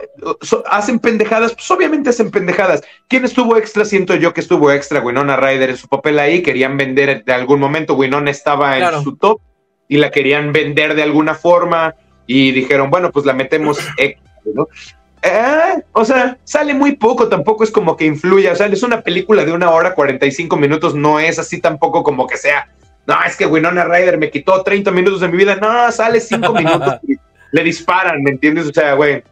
hacen pendejadas, pues obviamente hacen pendejadas. ¿Quién estuvo extra? Siento yo que estuvo extra Winona Ryder en su papel ahí, querían vender de algún momento, Winona estaba en su top y la querían vender de alguna forma y dijeron, bueno, pues la metemos extra, ¿no? Eh, o sea, sale muy poco, tampoco es como que influya, o sea, es una película de una hora 45 minutos, no es así tampoco como que sea, no, es que Winona Ryder me quitó 30 minutos de mi vida, no, sale 5 minutos y le disparan, ¿me entiendes? O sea, güey,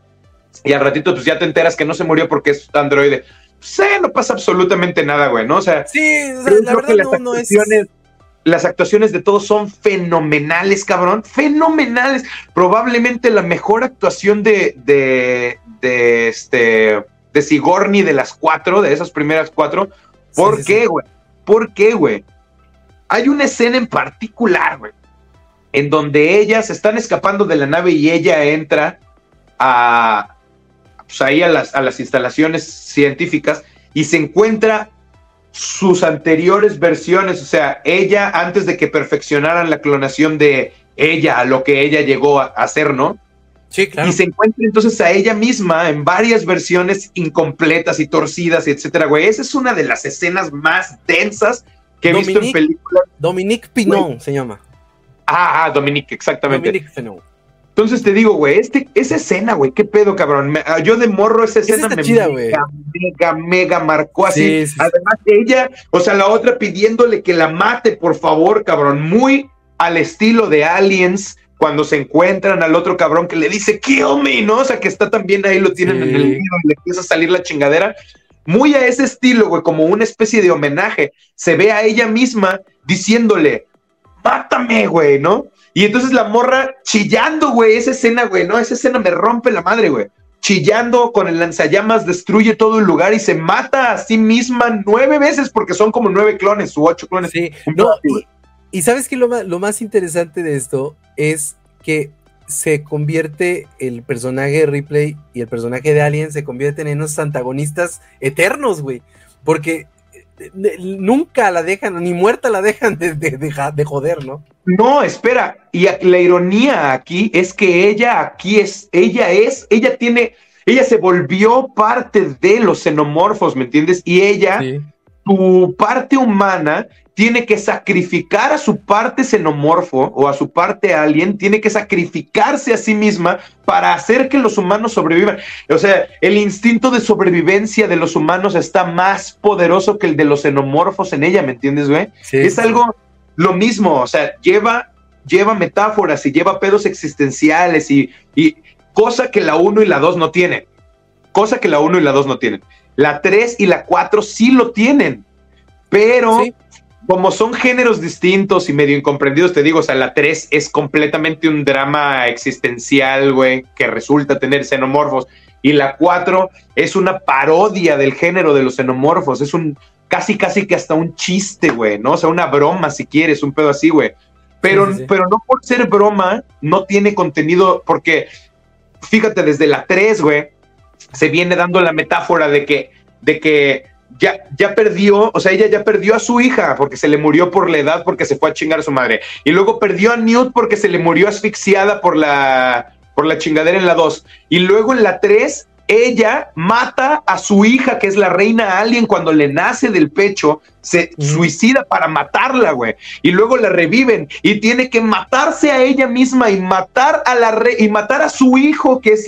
y al ratito pues ya te enteras que no se murió porque es androide. Sí, no pasa absolutamente nada, güey, ¿no? O sea, sí, la verdad no, no es... Las actuaciones de todos son fenomenales, cabrón, fenomenales. Probablemente la mejor actuación de, de, de este, de Sigourney de las cuatro, de esas primeras cuatro. ¿Por qué, güey? ¿Por qué, güey? Hay una escena en particular, güey, en donde ellas están escapando de la nave y ella entra a, pues, ahí a las, a las instalaciones científicas y se encuentra sus anteriores versiones, o sea, ella antes de que perfeccionaran la clonación de ella, a lo que ella llegó a hacer, ¿no? Sí, claro. Y se encuentra entonces a ella misma en varias versiones incompletas y torcidas, etcétera, güey. Esa es una de las escenas más densas que he visto en películas. Dominique Pinon se llama. Ah, ah, Dominique, exactamente. Dominique Pinon. Entonces te digo, güey, este, esa escena, güey, qué pedo, cabrón. Ah, yo de morro esa escena me chida, mega, mega, mega marcó así. Además, ella, o sea, la otra pidiéndole que la mate, por favor, cabrón. Muy al estilo de Aliens, cuando se encuentran al otro cabrón que le dice, kill me, ¿no? O sea, que está también ahí, lo tienen en el video y le empieza a salir la chingadera. Muy a ese estilo, güey, como una especie de homenaje. Se ve a ella misma diciéndole, mátame, güey, ¿no? Y entonces la morra chillando, güey, esa escena, güey, ¿no? Esa escena me rompe la madre, güey. Chillando con el lanzallamas, destruye todo el lugar y se mata a sí misma nueve veces porque son como nueve clones u ocho clones. Sí, no, y, sabes que lo más, lo más interesante de esto es que se convierte el personaje de Ripley y el personaje de Alien se convierten en unos antagonistas eternos, güey. Porque nunca la dejan, ni muerta la dejan de, de, joder, ¿no? No, espera, y la ironía aquí es que ella aquí es, ella es, ella tiene, ella se volvió parte de los xenomorfos, ¿me entiendes? Y ella, tu parte humana, tiene que sacrificar a su parte xenomorfo o a su parte alien, tiene que sacrificarse a sí misma para hacer que los humanos sobrevivan. O sea, el instinto de sobrevivencia de los humanos está más poderoso que el de los xenomorfos en ella, ¿me entiendes, güey? es algo lo mismo, o sea, lleva, lleva metáforas y lleva pedos existenciales y, y cosa que la 1 y la 2 no tienen. Cosa que la 1 y la 2 no tienen. La 3 y la 4 sí lo tienen, pero como son géneros distintos y medio incomprendidos, te digo, o sea, la 3 es completamente un drama existencial, güey, que resulta tener xenomorfos. Y la 4 es una parodia del género de los xenomorfos. Es un casi, casi que hasta un chiste, güey, ¿no? O sea, una broma, si quieres, un pedo así, güey. Pero, pero no por ser broma, no tiene contenido, porque fíjate, desde la 3, güey, se viene dando la metáfora de que, de que ya, ya perdió, o sea, ella ya perdió a su hija porque se le murió por la edad, porque se fue a chingar a su madre. Y luego perdió a Newt porque se le murió asfixiada por la, por la chingadera en la 2. Y luego en la 3, ella mata a su hija, que es la reina alien, cuando le nace del pecho, se suicida para matarla, güey. Y luego la reviven y tiene que matarse a ella misma y matar a la re y matar a su hijo, que es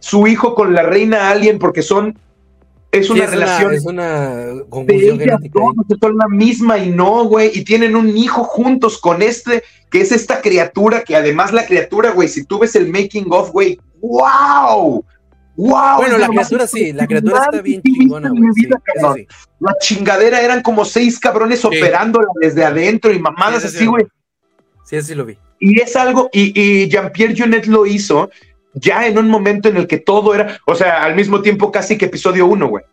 su hijo con la reina alien, porque son es una relación. es una conclusión genética. son la misma y no, güey. Y tienen un hijo juntos con este, que es esta criatura, que además la criatura, güey, si tú ves el making of, güey, ¡wow! ¡Wow! Bueno, la criatura sí, la criatura está bien chingona, güey. La chingadera eran como seis cabrones operándola desde adentro y mamadas así, güey. Sí, así lo vi. Y es algo, y, y Jean-Pierre Junet lo hizo, ya en un momento en el que todo era, o sea, al mismo tiempo casi que episodio 1, güey.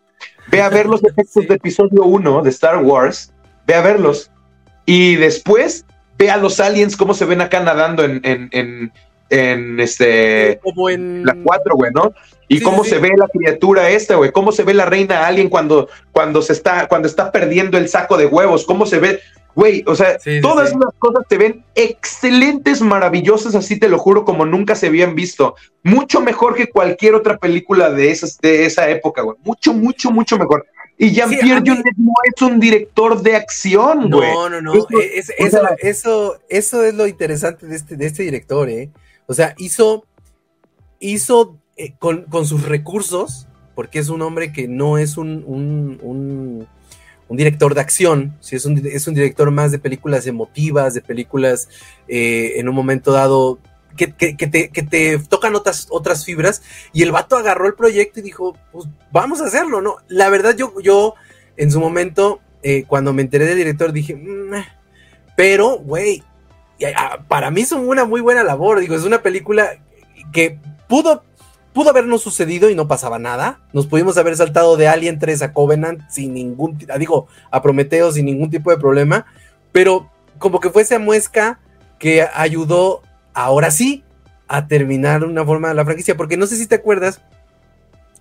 Ve a ver los efectos de episodio 1 de Star Wars, ve a verlos. Y después ve a los aliens cómo se ven acá nadando en, en, en, este... Como en... La 4, güey, ¿no? Y cómo se ve la criatura esta, güey, cómo se ve la reina alien cuando, cuando se está, cuando está perdiendo el saco de huevos, cómo se ve, Güey, o sea, todas las cosas te ven excelentes, maravillosas, así te lo juro, como nunca se habían visto. Mucho mejor que cualquier otra película de, esas, de esa época, güey. Mucho, mucho, mucho mejor. Y Jean-Pierre sí, no es un director de acción, güey. No, no, no. Eso, eso, eso, es lo interesante de este, de este director, ¿eh? O sea, hizo, hizo eh, con, con, sus recursos, porque es un hombre que no es un, un un director de acción, si es un, es un director más de películas emotivas, de películas eh, en un momento dado que, te, tocan otras, otras fibras, y el vato agarró el proyecto y dijo, pues vamos a hacerlo, ¿no? La verdad yo, yo en su momento, eh, cuando me enteré del director, dije, mm, eh", pero, güey, ah, para mí es una muy buena labor, digo, es una película que pudo pudo habernos sucedido y no pasaba nada. Nos pudimos haber saltado de Alien 3 a Covenant sin ningún, ah, digo, a Prometeo sin ningún tipo de problema, pero como que fue esa muesca que ayudó ahora sí a terminar una forma de la franquicia, porque no sé si te acuerdas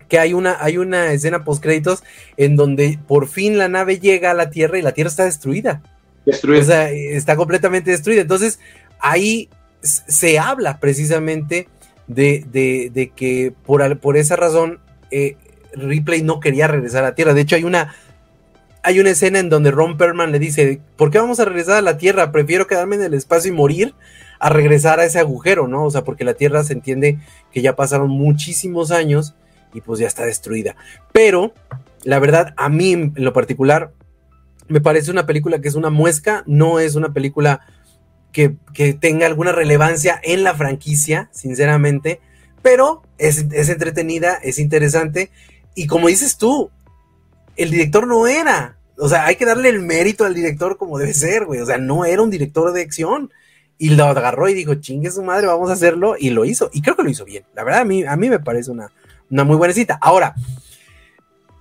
que hay una, hay una escena post créditos en donde por fin la nave llega a la Tierra y la Tierra está destruida. Destruida. O sea, está completamente destruida. Entonces, ahí se habla precisamente de, que por, por, esa razón eh, Ripley no quería regresar a la Tierra. De hecho, hay una, hay una escena en donde Ron Perlman le dice, ¿por qué vamos a regresar a la Tierra? Prefiero quedarme en el espacio y morir a regresar a ese agujero, ¿no? O sea, porque la Tierra se entiende que ya pasaron muchísimos años y pues ya está destruida. Pero, la verdad, a mí en lo particular, me parece una película que es una muesca, no es una película que, tenga alguna relevancia en la franquicia, sinceramente, pero es, entretenida, es interesante, y como dices tú, el director no era, o sea, hay que darle el mérito al director como debe ser, güey, o sea, no era un director de acción, y lo agarró y dijo, chingue su madre, vamos a hacerlo, y lo hizo, y creo que lo hizo bien, la verdad a mí, a mí me parece una, una muy buena cita. Ahora,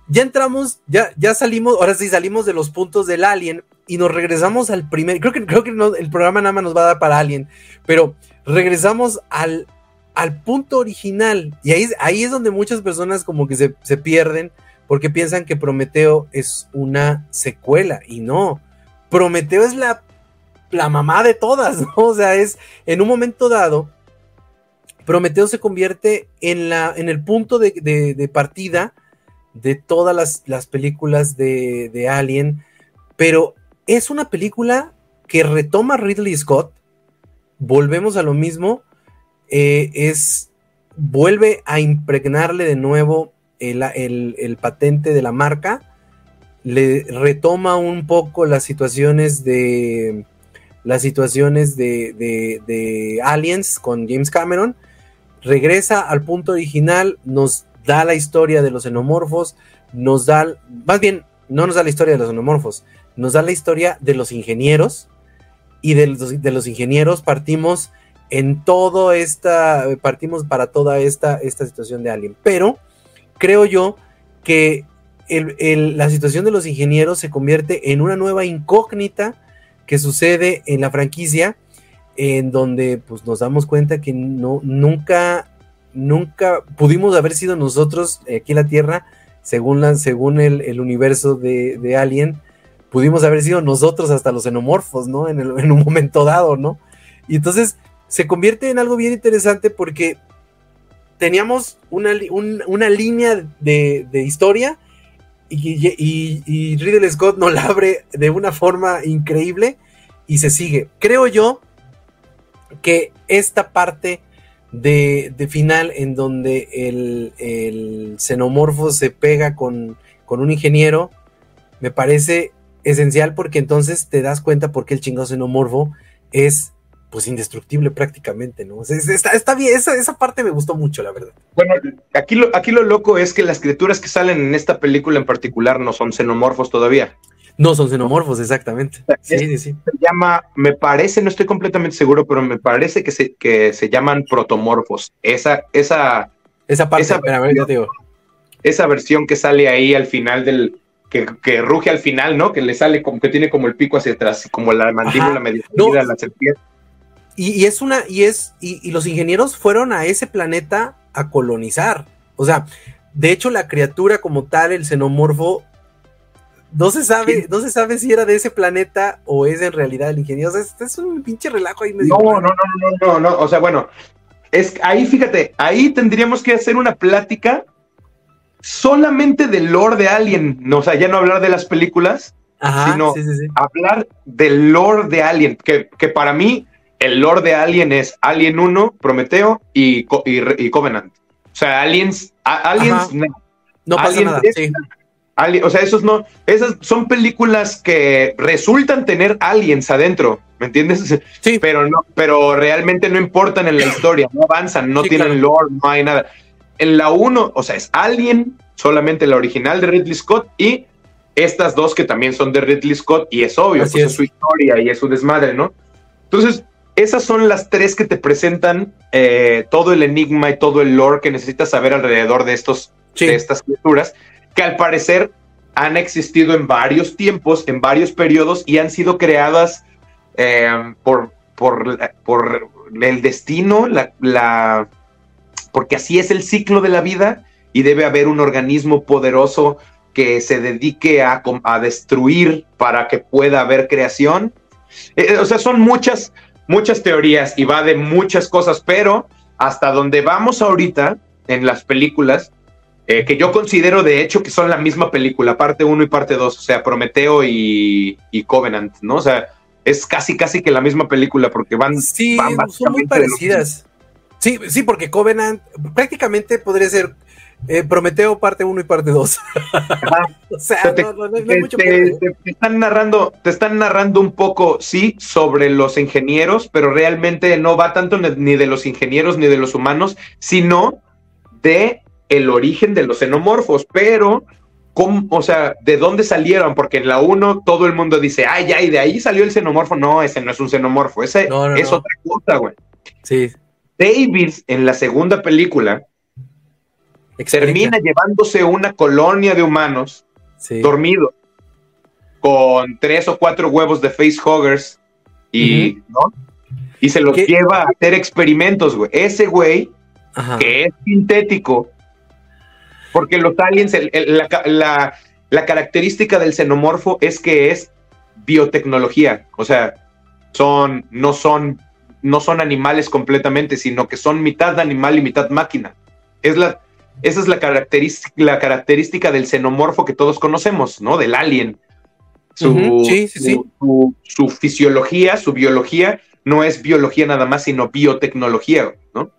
ya entramos, ya, ya salimos, ahora sí salimos de los puntos del Alien y nos regresamos al primer, creo que, creo que el programa nada más nos va a dar para Alien, pero regresamos al, al punto original y ahí, ahí es donde muchas personas como que se, se pierden porque piensan que Prometeo es una secuela y no, Prometeo es la, la mamá de todas. O sea, es en un momento dado, Prometeo se convierte en, la, en el punto de, de partida de todas las, películas de, Alien, pero es una película que retoma Ridley Scott, volvemos a lo mismo, eh, es, vuelve a impregnarle de nuevo el, patente de la marca, le retoma un poco las situaciones de las situaciones de, de Aliens con James Cameron, regresa al punto original, nos da la historia de los xenomorfos, nos da, más bien, no nos da la historia de los xenomorfos, nos da la historia de los ingenieros y de los, de ingenieros partimos en todo esta, partimos para toda esta, esta situación de Alien. Pero creo yo que la situación de los ingenieros se convierte en una nueva incógnita que sucede en la franquicia, en donde pues, nos damos cuenta que no, nunca nunca pudimos haber sido nosotros eh, aquí en la Tierra según, la, según el, universo de, Alien, pudimos haber sido nosotros hasta los xenomorfos, ¿no? En, en un momento dado, ¿no? Y entonces se convierte en algo bien interesante porque teníamos una, una línea de, historia y, y, Ridley Scott nos la abre de una forma increíble y se sigue. Creo yo que esta parte de, final en donde el, xenomorfo se pega con, con, un ingeniero me parece esencial porque entonces te das cuenta por qué el chingado xenomorfo es pues indestructible prácticamente, ¿no? está, bien, esa, parte me gustó mucho, la verdad. Bueno, aquí lo, aquí lo loco es que las criaturas que salen en esta película en particular no son xenomorfos todavía. No, son xenomorfos, exactamente. Sí, sí, sí. Se llama, me parece, no estoy completamente seguro, pero me parece que se, que se llaman protomorfos. Esa, esa, esa parte, esa, versión, esa versión que sale ahí al final del, que, que, ruge al final, ¿no? Que le sale como que tiene como el pico hacia atrás, como la mandíbula medio la serpiente. Y, es una, y es, y, los ingenieros fueron a ese planeta a colonizar. O sea, de hecho, la criatura como tal, el xenomorfo, no se sabe, no se sabe si era de ese planeta o es en realidad el ingeniero. O sea, este es un pinche relajo ahí medio. No, no, no, no, no, no. O sea, bueno, es ahí, fíjate, ahí tendríamos que hacer una plática solamente del lore de Alien. No, o sea, ya no hablar de las películas, sino hablar del lore de Alien, que, que para mí el lore de Alien es Alien 1, Prometeo y, y, Covenant. O sea, Aliens, Aliens, no, pasa nada. o sea, esos no, esas son películas que resultan tener aliens adentro, ¿me entiendes? Sí. Pero no, pero realmente no importan en la historia, no avanzan, no tienen lore, no hay nada. En la 1, o sea, es Alien, solamente la original de Ridley Scott y estas dos que también son de Ridley Scott y es obvio, pues es. su historia y es su desmadre, ¿no? Entonces, esas son las tres que te presentan eh, todo el enigma y todo el lore que necesitas saber alrededor de, estos, de estas criaturas, que al parecer han existido en varios tiempos, en varios periodos y han sido creadas eh, por, por, por, el destino, la, la, porque así es el ciclo de la vida y debe haber un organismo poderoso que se dedique a, a destruir para que pueda haber creación. Eh, o sea, son muchas, muchas teorías y va de muchas cosas, pero hasta donde vamos ahorita en las películas, eh, que yo considero de hecho que son la misma película, parte 1 y parte 2, o sea, Prometeo y, Covenant, ¿no? O sea, es casi, casi que la misma película porque van... Sí, son muy parecidas. Sí, sí, porque Covenant prácticamente podría ser eh, Prometeo parte 1 y parte 2. o sea, te, no, mucho te, están narrando, te están narrando un poco, sí, sobre los ingenieros, pero realmente no va tanto ni de los ingenieros ni de los humanos, sino de el origen de los xenomorfos, pero ¿cómo, o sea, ¿de dónde salieron? Porque en la 1 todo el mundo dice, ay, ya, y de ahí salió el xenomorfo. No, ese no es un xenomorfo, ese es otra cosa, güey. Sí. David en la segunda película termina llevándose una colonia de humanos dormidos con tres o cuatro huevos de facehuggers y, y se los lleva a hacer experimentos, güey. Ese güey, que es sintético, porque los aliens, la, la, característica del xenomorfo es que es biotecnología, o sea, son, no son, no son animales completamente, sino que son mitad animal y mitad máquina. Es la, esa es la característica, la característica del xenomorfo que todos conocemos, ¿no? Del alien. Su, Su, fisiología, su biología, no es biología nada más, sino biotecnología, ¿no?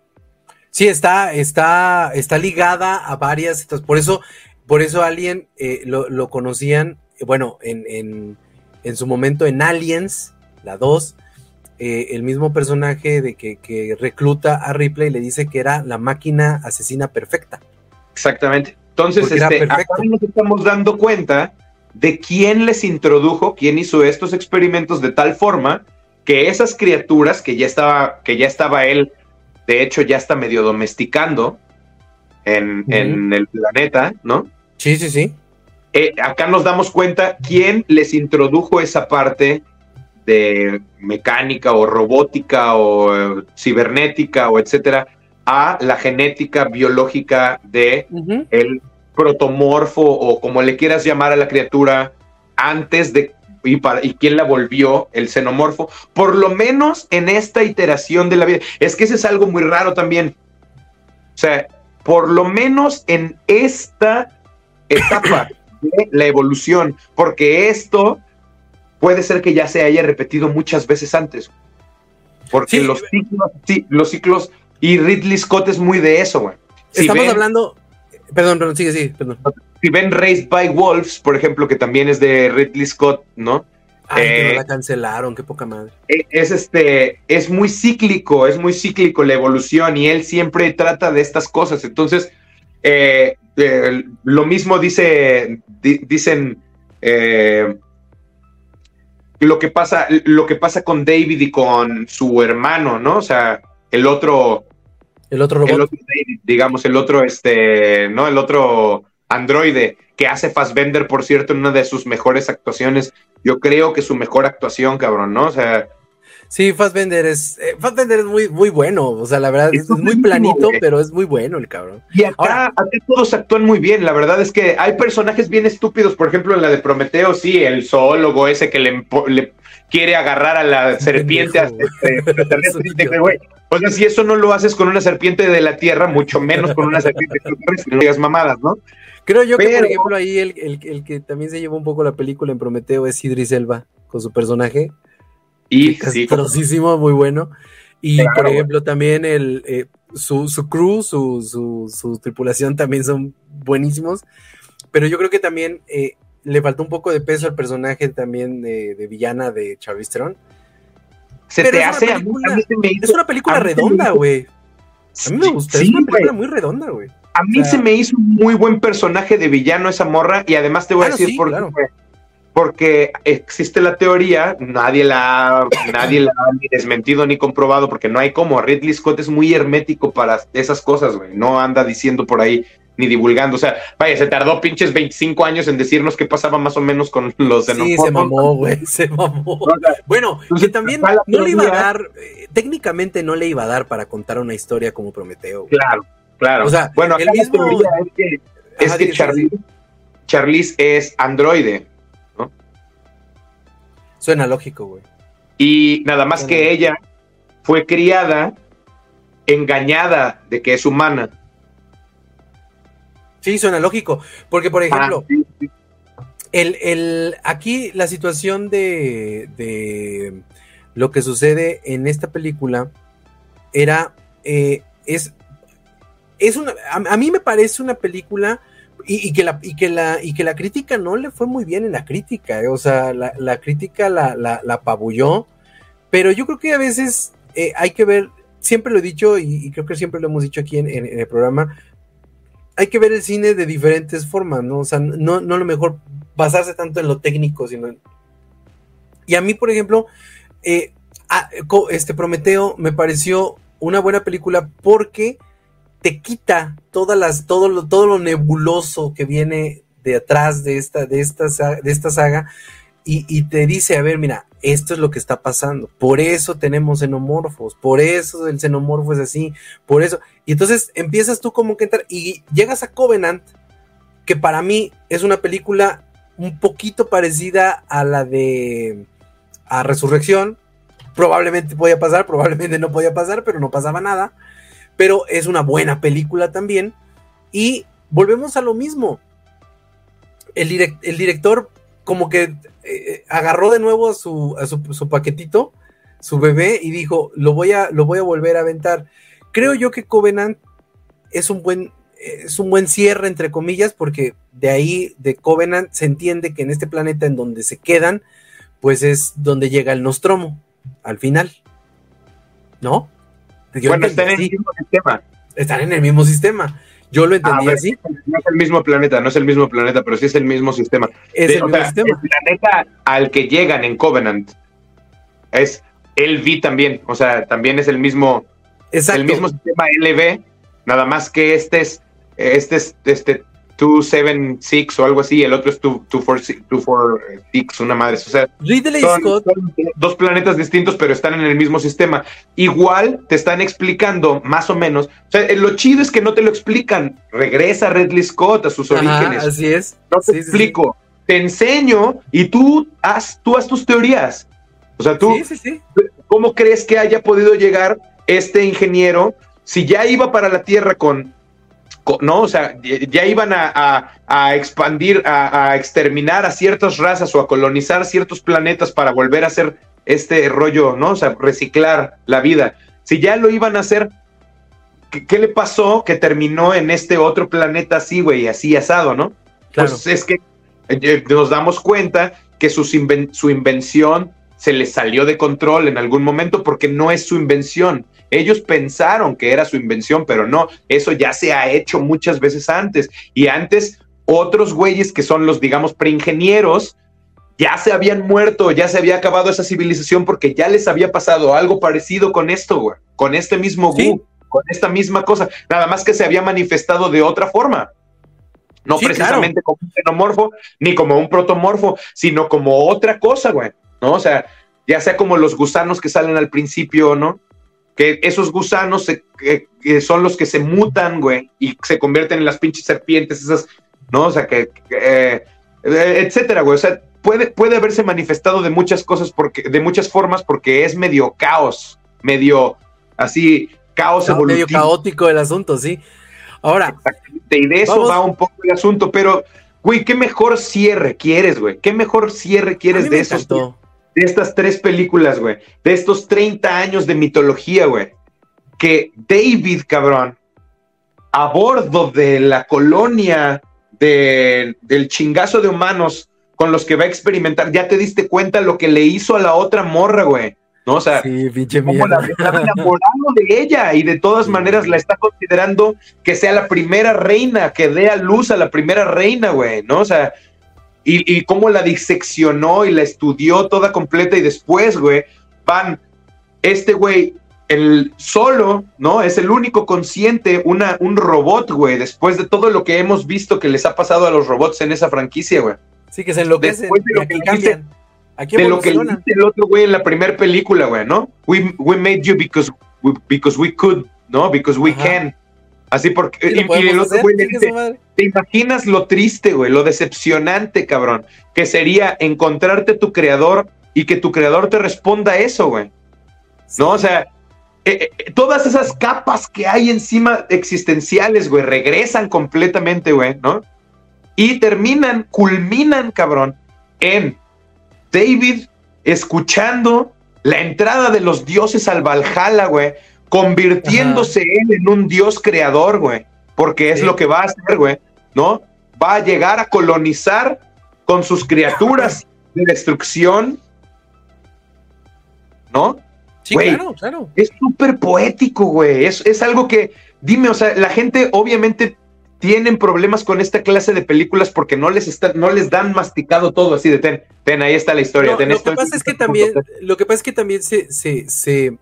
Sí, está, está, está ligada a varias, por eso, por eso Alien eh, lo, conocían, bueno, en, en, su momento en Aliens, la 2, eh, el mismo personaje de que, recluta a Ripley le dice que era la máquina asesina perfecta. Exactamente. Entonces, este, acá nos estamos dando cuenta de quién les introdujo, quién hizo estos experimentos de tal forma que esas criaturas que ya estaba, que ya estaba él, de hecho, ya está medio domesticando en, el planeta, ¿no? Sí, sí, sí. Eh, acá nos damos cuenta quién les introdujo esa parte de mecánica o robótica o eh, cibernética o etcétera a la genética biológica de el protomorfo o como le quieras llamar a la criatura antes de y, para, y quién la volvió el xenomorfo, por lo menos en esta iteración de la vida. Es que ese es algo muy raro también. O sea, por lo menos en esta etapa de la evolución, porque esto puede ser que ya se haya repetido muchas veces antes. Porque los, ciclos, sí, los ciclos, y Ridley Scott es muy de eso, güey. Estamos hablando, perdón, perdón, sigue, sigue, perdón. Si ven Raised by Wolves, por ejemplo, que también es de Ridley Scott, ¿no? Ay, eh, la cancelaron, qué poca madre. Eh, es este, es muy cíclico, es muy cíclico la evolución y él siempre trata de estas cosas. Entonces, eh, lo mismo dice, dicen lo que pasa, lo que pasa con David y con su hermano, ¿no? O sea, el otro, el otro robot, digamos, el otro, este, ¿no? El otro androide que hace Fassbender, por cierto, en una de sus mejores actuaciones. Yo creo que su mejor actuación, cabrón, ¿no? O sea, Sí, Fassbender es, eh, Fassbender es muy, muy bueno. O sea, la verdad es, muy planito, pero es muy bueno el cabrón. Y acá, todos actúan muy bien. La verdad es que hay personajes bien estúpidos. Por ejemplo, en la de Prometeo, sí, el zoólogo ese que le, quiere agarrar a la serpiente. Este, o sea, si eso no lo haces con una serpiente de la tierra, mucho menos con una serpiente de mamadas, ¿no? Creo yo que, por ejemplo, ahí el, el, que también se llevó un poco la película en Prometeo es Idris Elba, con su personaje. Y sí, muy bueno. Y por ejemplo, también el, eh, su, su, crew, su, su, tripulación también son buenísimos. Pero yo creo que también eh, le faltó un poco de peso al personaje también de, villana de Charlize Theron. Se te hace. es una película redonda, güey. A mí me gusta, es una película muy redonda, güey. A mí se me hizo un muy buen personaje de villano esa morra, y además te voy a decir por qué porque existe la teoría, nadie la, nadie la ha ni desmentido ni comprobado, porque no hay como. Ridley Scott es muy hermético para esas cosas, güey. No anda diciendo por ahí ni divulgando. O sea, vaya, se tardó pinches 25 años en decirnos qué pasaba más o menos con los de Sí, se mamó, güey, se mamó. bueno, que también no le iba a dar, eh, técnicamente no le iba a dar para contar una historia como Prometeo. Claro, claro. O sea, bueno, el mismo... es que, es que Charlize es androide. Suena lógico, güey. Y nada más que ella fue criada engañada de que es humana. Sí, suena lógico. Porque, por ah, ejemplo, El, aquí la situación de, de, lo que sucede en esta película era. Eh, es. Es una. a, mí me parece una película y, que la, y, que la, y que la crítica no le fue muy bien en la crítica, eh, o sea, la, crítica la, la, apabulló, pero yo creo que a veces eh, hay que ver, siempre lo he dicho y, creo que siempre lo hemos dicho aquí en, el programa, hay que ver el cine de diferentes formas, ¿no? O sea, no, no lo mejor basarse tanto en lo técnico, sino en... Y a mí, por ejemplo, eh, este Prometeo me pareció una buena película porque te quita todas las, todo, lo, todo lo nebuloso que viene de atrás de esta, de esta, de esta saga y, te dice, a ver, mira, esto es lo que está pasando, por eso tenemos xenomorfos, por eso el xenomorfo es así, por eso. Y entonces empiezas tú como que entrar y llegas a Covenant, que para mí es una película un poquito parecida a la de a Resurrección. Probablemente podía pasar, probablemente no podía pasar, pero no pasaba nada pero es una buena película también. Y volvemos a lo mismo. El, director como que eh, agarró de nuevo a, su, su, paquetito, su bebé, y dijo, lo voy, a, lo voy a volver a aventar. Creo yo que Covenant es un buen, es un buen cierre, entre comillas, porque de ahí, de Covenant, se entiende que en este planeta en donde se quedan, pues es donde llega el Nostromo, al final. ¿No? Bueno, están en el mismo sistema. Están en el mismo sistema. Yo lo entendí así. No es el mismo planeta, no es el mismo planeta, pero sí es el mismo sistema. Es el, mismo sistema. el planeta al que llegan en Covenant es el V también, o sea, también es el mismo, el mismo sistema LV, nada más que este es, este es, este 276 o algo así, el otro es 246, una madre. O sea, Ridley son, Scott. son dos planetas distintos, pero están en el mismo sistema. Igual te están explicando, más o menos. O sea, lo chido es que no te lo explican. Regresa Ridley Scott a sus Ajá, orígenes. así es. No te Sí, sí, sí. explico. Te enseño y tú haz, tú haz tus teorías. O sea, tú. ¿cómo crees que haya podido llegar este ingeniero si ya iba para la Tierra con- no, o sea, ya iban a, a- a expandir, a, a exterminar a ciertas razas o a colonizar ciertos planetas para volver a hacer este rollo, ¿no? O sea, reciclar la vida. Si ya lo iban a hacer, ¿qué, qué le pasó que terminó en este otro planeta así, güey, así asado, ¿no? Claro. Pues es que eh, eh, nos damos cuenta que sus inven- su invención se les salió de control en algún momento porque no es su invención. Ellos pensaron que era su invención, pero no, eso ya se ha hecho muchas veces antes. Y antes, otros güeyes que son los, digamos, preingenieros, ya se habían muerto, ya se había acabado esa civilización porque ya les había pasado algo parecido con esto, güey, con este mismo Sí. gu, con esta misma cosa, nada más que se había manifestado de otra forma. No Sí, precisamente como un xenomorfo, ni como un protomorfo, sino como otra cosa, güey, ¿no? O sea, ya sea como los gusanos que salen al principio, ¿no? Que esos gusanos se- que- que son los que se mutan, güey, y se convierten en las pinches serpientes, esas, ¿no? O sea, que, que, eh, etcétera, güey. O sea, puede, puede haberse manifestado de muchas cosas, porque, de muchas formas, porque es medio caos, medio así, caos Está medio caótico el asunto, sí. Ahora, Y de eso Vamos. va un poco el asunto, pero, güey, ¿qué mejor cierre quieres, güey? ¿Qué mejor cierre quieres de esos encantó. De estas tres películas, güey, de estos 30 años de mitología, güey, que David, cabrón, a bordo de la colonia de- del chingazo de humanos con los que va a experimentar, ya te diste cuenta lo que le hizo a la otra morra, güey, ¿no? O sea, Sí, cómo la estaba enamorado de ella y de todas Sí. maneras la está considerando que sea la primera reina, que dé a luz a la primera reina, güey, ¿no? O sea, y, y cómo la diseccionó y la estudió toda completa y después, güey, van, este güey, el solo, ¿no? Es el único consciente, una, un robot, güey, después de todo lo que hemos visto que les ha pasado a los robots en esa franquicia, güey. Sí, que se enloquecen Después de lo aquí que cambian. Aquí De lo que dice el otro güey en la primera película, güey, ¿no? We, we made you because we, because we could, ¿no? Because we Ajá. can. Así porque... Y- el otro güey dice. ¿Te imaginas lo triste, güey? Lo decepcionante, cabrón, que sería encontrarte tu creador y que tu creador te responda eso, güey. ¿No? O sea, eh, eh, todas esas capas que hay encima existenciales, güey, regresan completamente, güey, ¿no? Y terminan, culminan, cabrón, en David escuchando la entrada de los dioses al Valhalla, güey, convirtiéndose él en un dios creador, güey, porque es Sí. lo que va a hacer, güey, ¿no? Va a llegar a colonizar con sus criaturas de destrucción, ¿no? Sí, Güey. claro, claro. Es súper poético, güey. Es, es algo que, dime, o sea, la gente obviamente tienen problemas con esta clase de películas porque no les está, no les dan masticado todo así de ten, ten, ahí está la historia. No, ten, lo que pasa es que también, lo que pasa es que también se, se, se,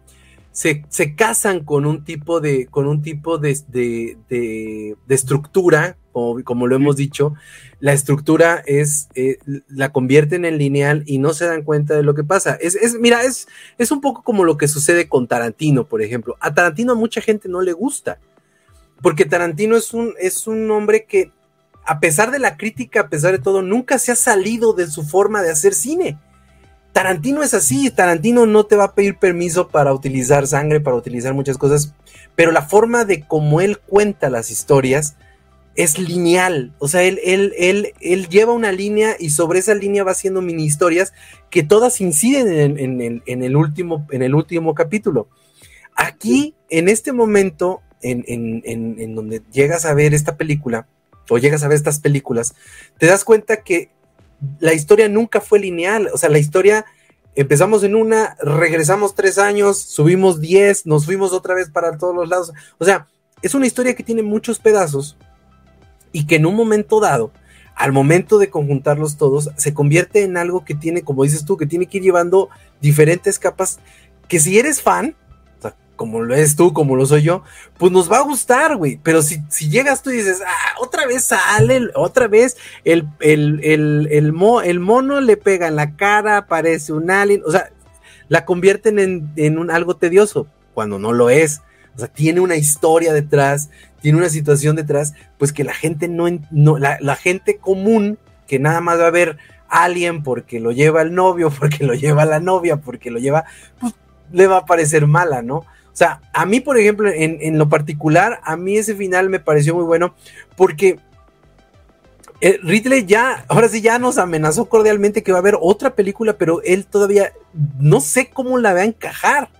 se, se casan con un tipo de, con un tipo de, de, de, de estructura, como, como lo hemos dicho. La estructura es, eh, la convierten en lineal y no se dan cuenta de lo que pasa. Es, es, mira, es, es un poco como lo que sucede con Tarantino, por ejemplo. A Tarantino a mucha gente no le gusta, porque Tarantino es un, es un hombre que, a pesar de la crítica, a pesar de todo, nunca se ha salido de su forma de hacer cine. Tarantino es así, Tarantino no te va a pedir permiso para utilizar sangre, para utilizar muchas cosas, pero la forma de cómo él cuenta las historias es lineal, o sea, él, él, él, él lleva una línea y sobre esa línea va haciendo mini historias que todas inciden en, en, en, en el, último, en el último capítulo. Aquí, en este momento, en, en, en, en donde llegas a ver esta película, o llegas a ver estas películas, te das cuenta que la historia nunca fue lineal. O sea, la historia empezamos en una, regresamos tres años, subimos diez, nos fuimos otra vez para todos los lados. O sea, es una historia que tiene muchos pedazos y que en un momento dado, al momento de conjuntarlos todos, se convierte en algo que tiene, como dices tú, que tiene que ir llevando diferentes capas. Que si eres fan, como lo es tú, como lo soy yo, pues nos va a gustar, güey. Pero si, si llegas tú y dices, ah, otra vez sale, otra vez el, el, el, el, mono le pega en la cara, parece un alien, o sea, la convierten en, en un, algo tedioso, cuando no lo es. O sea, tiene una historia detrás, tiene una situación detrás, pues que la gente no, no la, la gente común, que nada más va a ver alguien porque lo lleva el novio, porque lo lleva la novia, porque lo lleva, pues le va a parecer mala, ¿no? O sea, a mí, por ejemplo, en, lo particular, a mí ese final me pareció muy bueno porque eh, Ridley ya, ahora sí ya nos amenazó cordialmente que va a haber otra película, pero él todavía no sé cómo la va a encajar.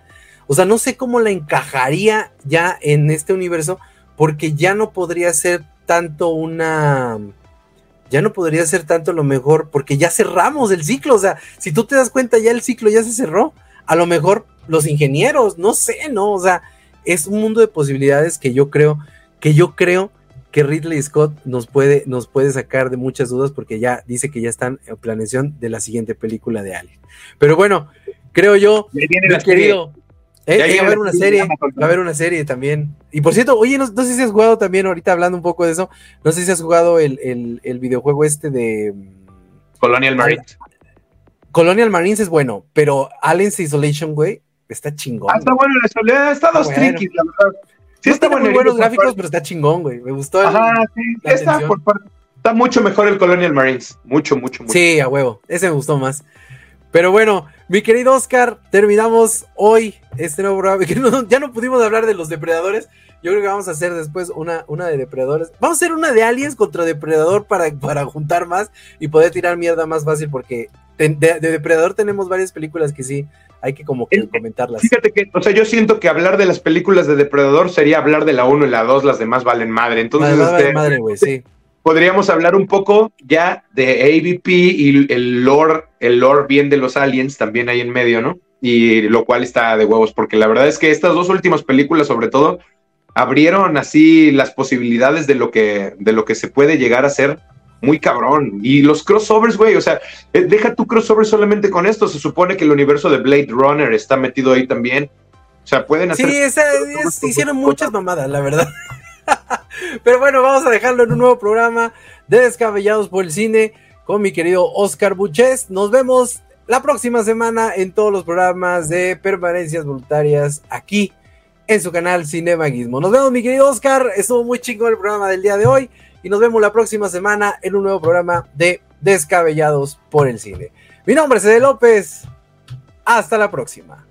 O sea, no sé cómo la encajaría ya en este universo, porque ya no podría ser tanto una ya no podría ser tanto lo mejor porque ya cerramos el ciclo. O sea, si tú te das cuenta, ya el ciclo ya se cerró. A lo mejor los ingenieros, no sé, ¿no? O sea, es un mundo de posibilidades que yo creo, que yo creo que Ridley Scott nos puede, nos puede sacar de muchas dudas porque ya dice que ya están en planeación de la siguiente película de Alien. Pero bueno, creo yo, mi querido, eh, va a haber una serie, va a haber una serie también. Y por cierto, oye, no, sé si has jugado también, ahorita hablando un poco de eso, no sé si has jugado el, videojuego este de... Colonial Marines. Colonial Marines es bueno, pero Aliens Isolation, güey, está chingón. Ah, está bueno la soledad, está dos tricky, la verdad. Sí, está bueno. Muy buenos gráficos, pero está chingón, güey. Me gustó. Ajá, sí, está, por está mucho mejor el Colonial Marines. Mucho, mucho, mucho. Sí, a huevo. Ese me gustó más. Pero bueno, mi querido Oscar, terminamos hoy este nuevo programa. ya no pudimos hablar de los depredadores. Yo creo que vamos a hacer después una, una de depredadores. Vamos a hacer una de aliens contra depredador para, para juntar más y poder tirar mierda más fácil porque de, depredador tenemos varias películas que sí hay que como que comentarlas. Fíjate que, o sea, yo siento que hablar de las películas de depredador sería hablar de la 1 y la 2, las demás valen madre. Entonces, este, madre, güey, sí podríamos hablar un poco ya de AVP y el lore, el lore bien de los aliens también ahí en medio, ¿no? Y lo cual está de huevos, porque la verdad es que estas dos últimas películas, sobre todo, abrieron así las posibilidades de lo que, de lo que se puede llegar a ser muy cabrón. Y los crossovers, güey, o sea, eh, deja tu crossover solamente con esto. Se supone que el universo de Blade Runner está metido ahí también. O sea, pueden hacer. Sí, esa, hicieron muchas mamadas, la verdad. Pero bueno, vamos a dejarlo en un nuevo programa de Descabellados por el Cine con mi querido Oscar Buches. Nos vemos la próxima semana en todos los programas de permanencias voluntarias aquí en su canal Cinemaguismo. Nos vemos, mi querido Oscar. Estuvo muy chingo el programa del día de hoy y nos vemos la próxima semana en un nuevo programa de Descabellados por el Cine. Mi nombre es Ede López. Hasta la próxima.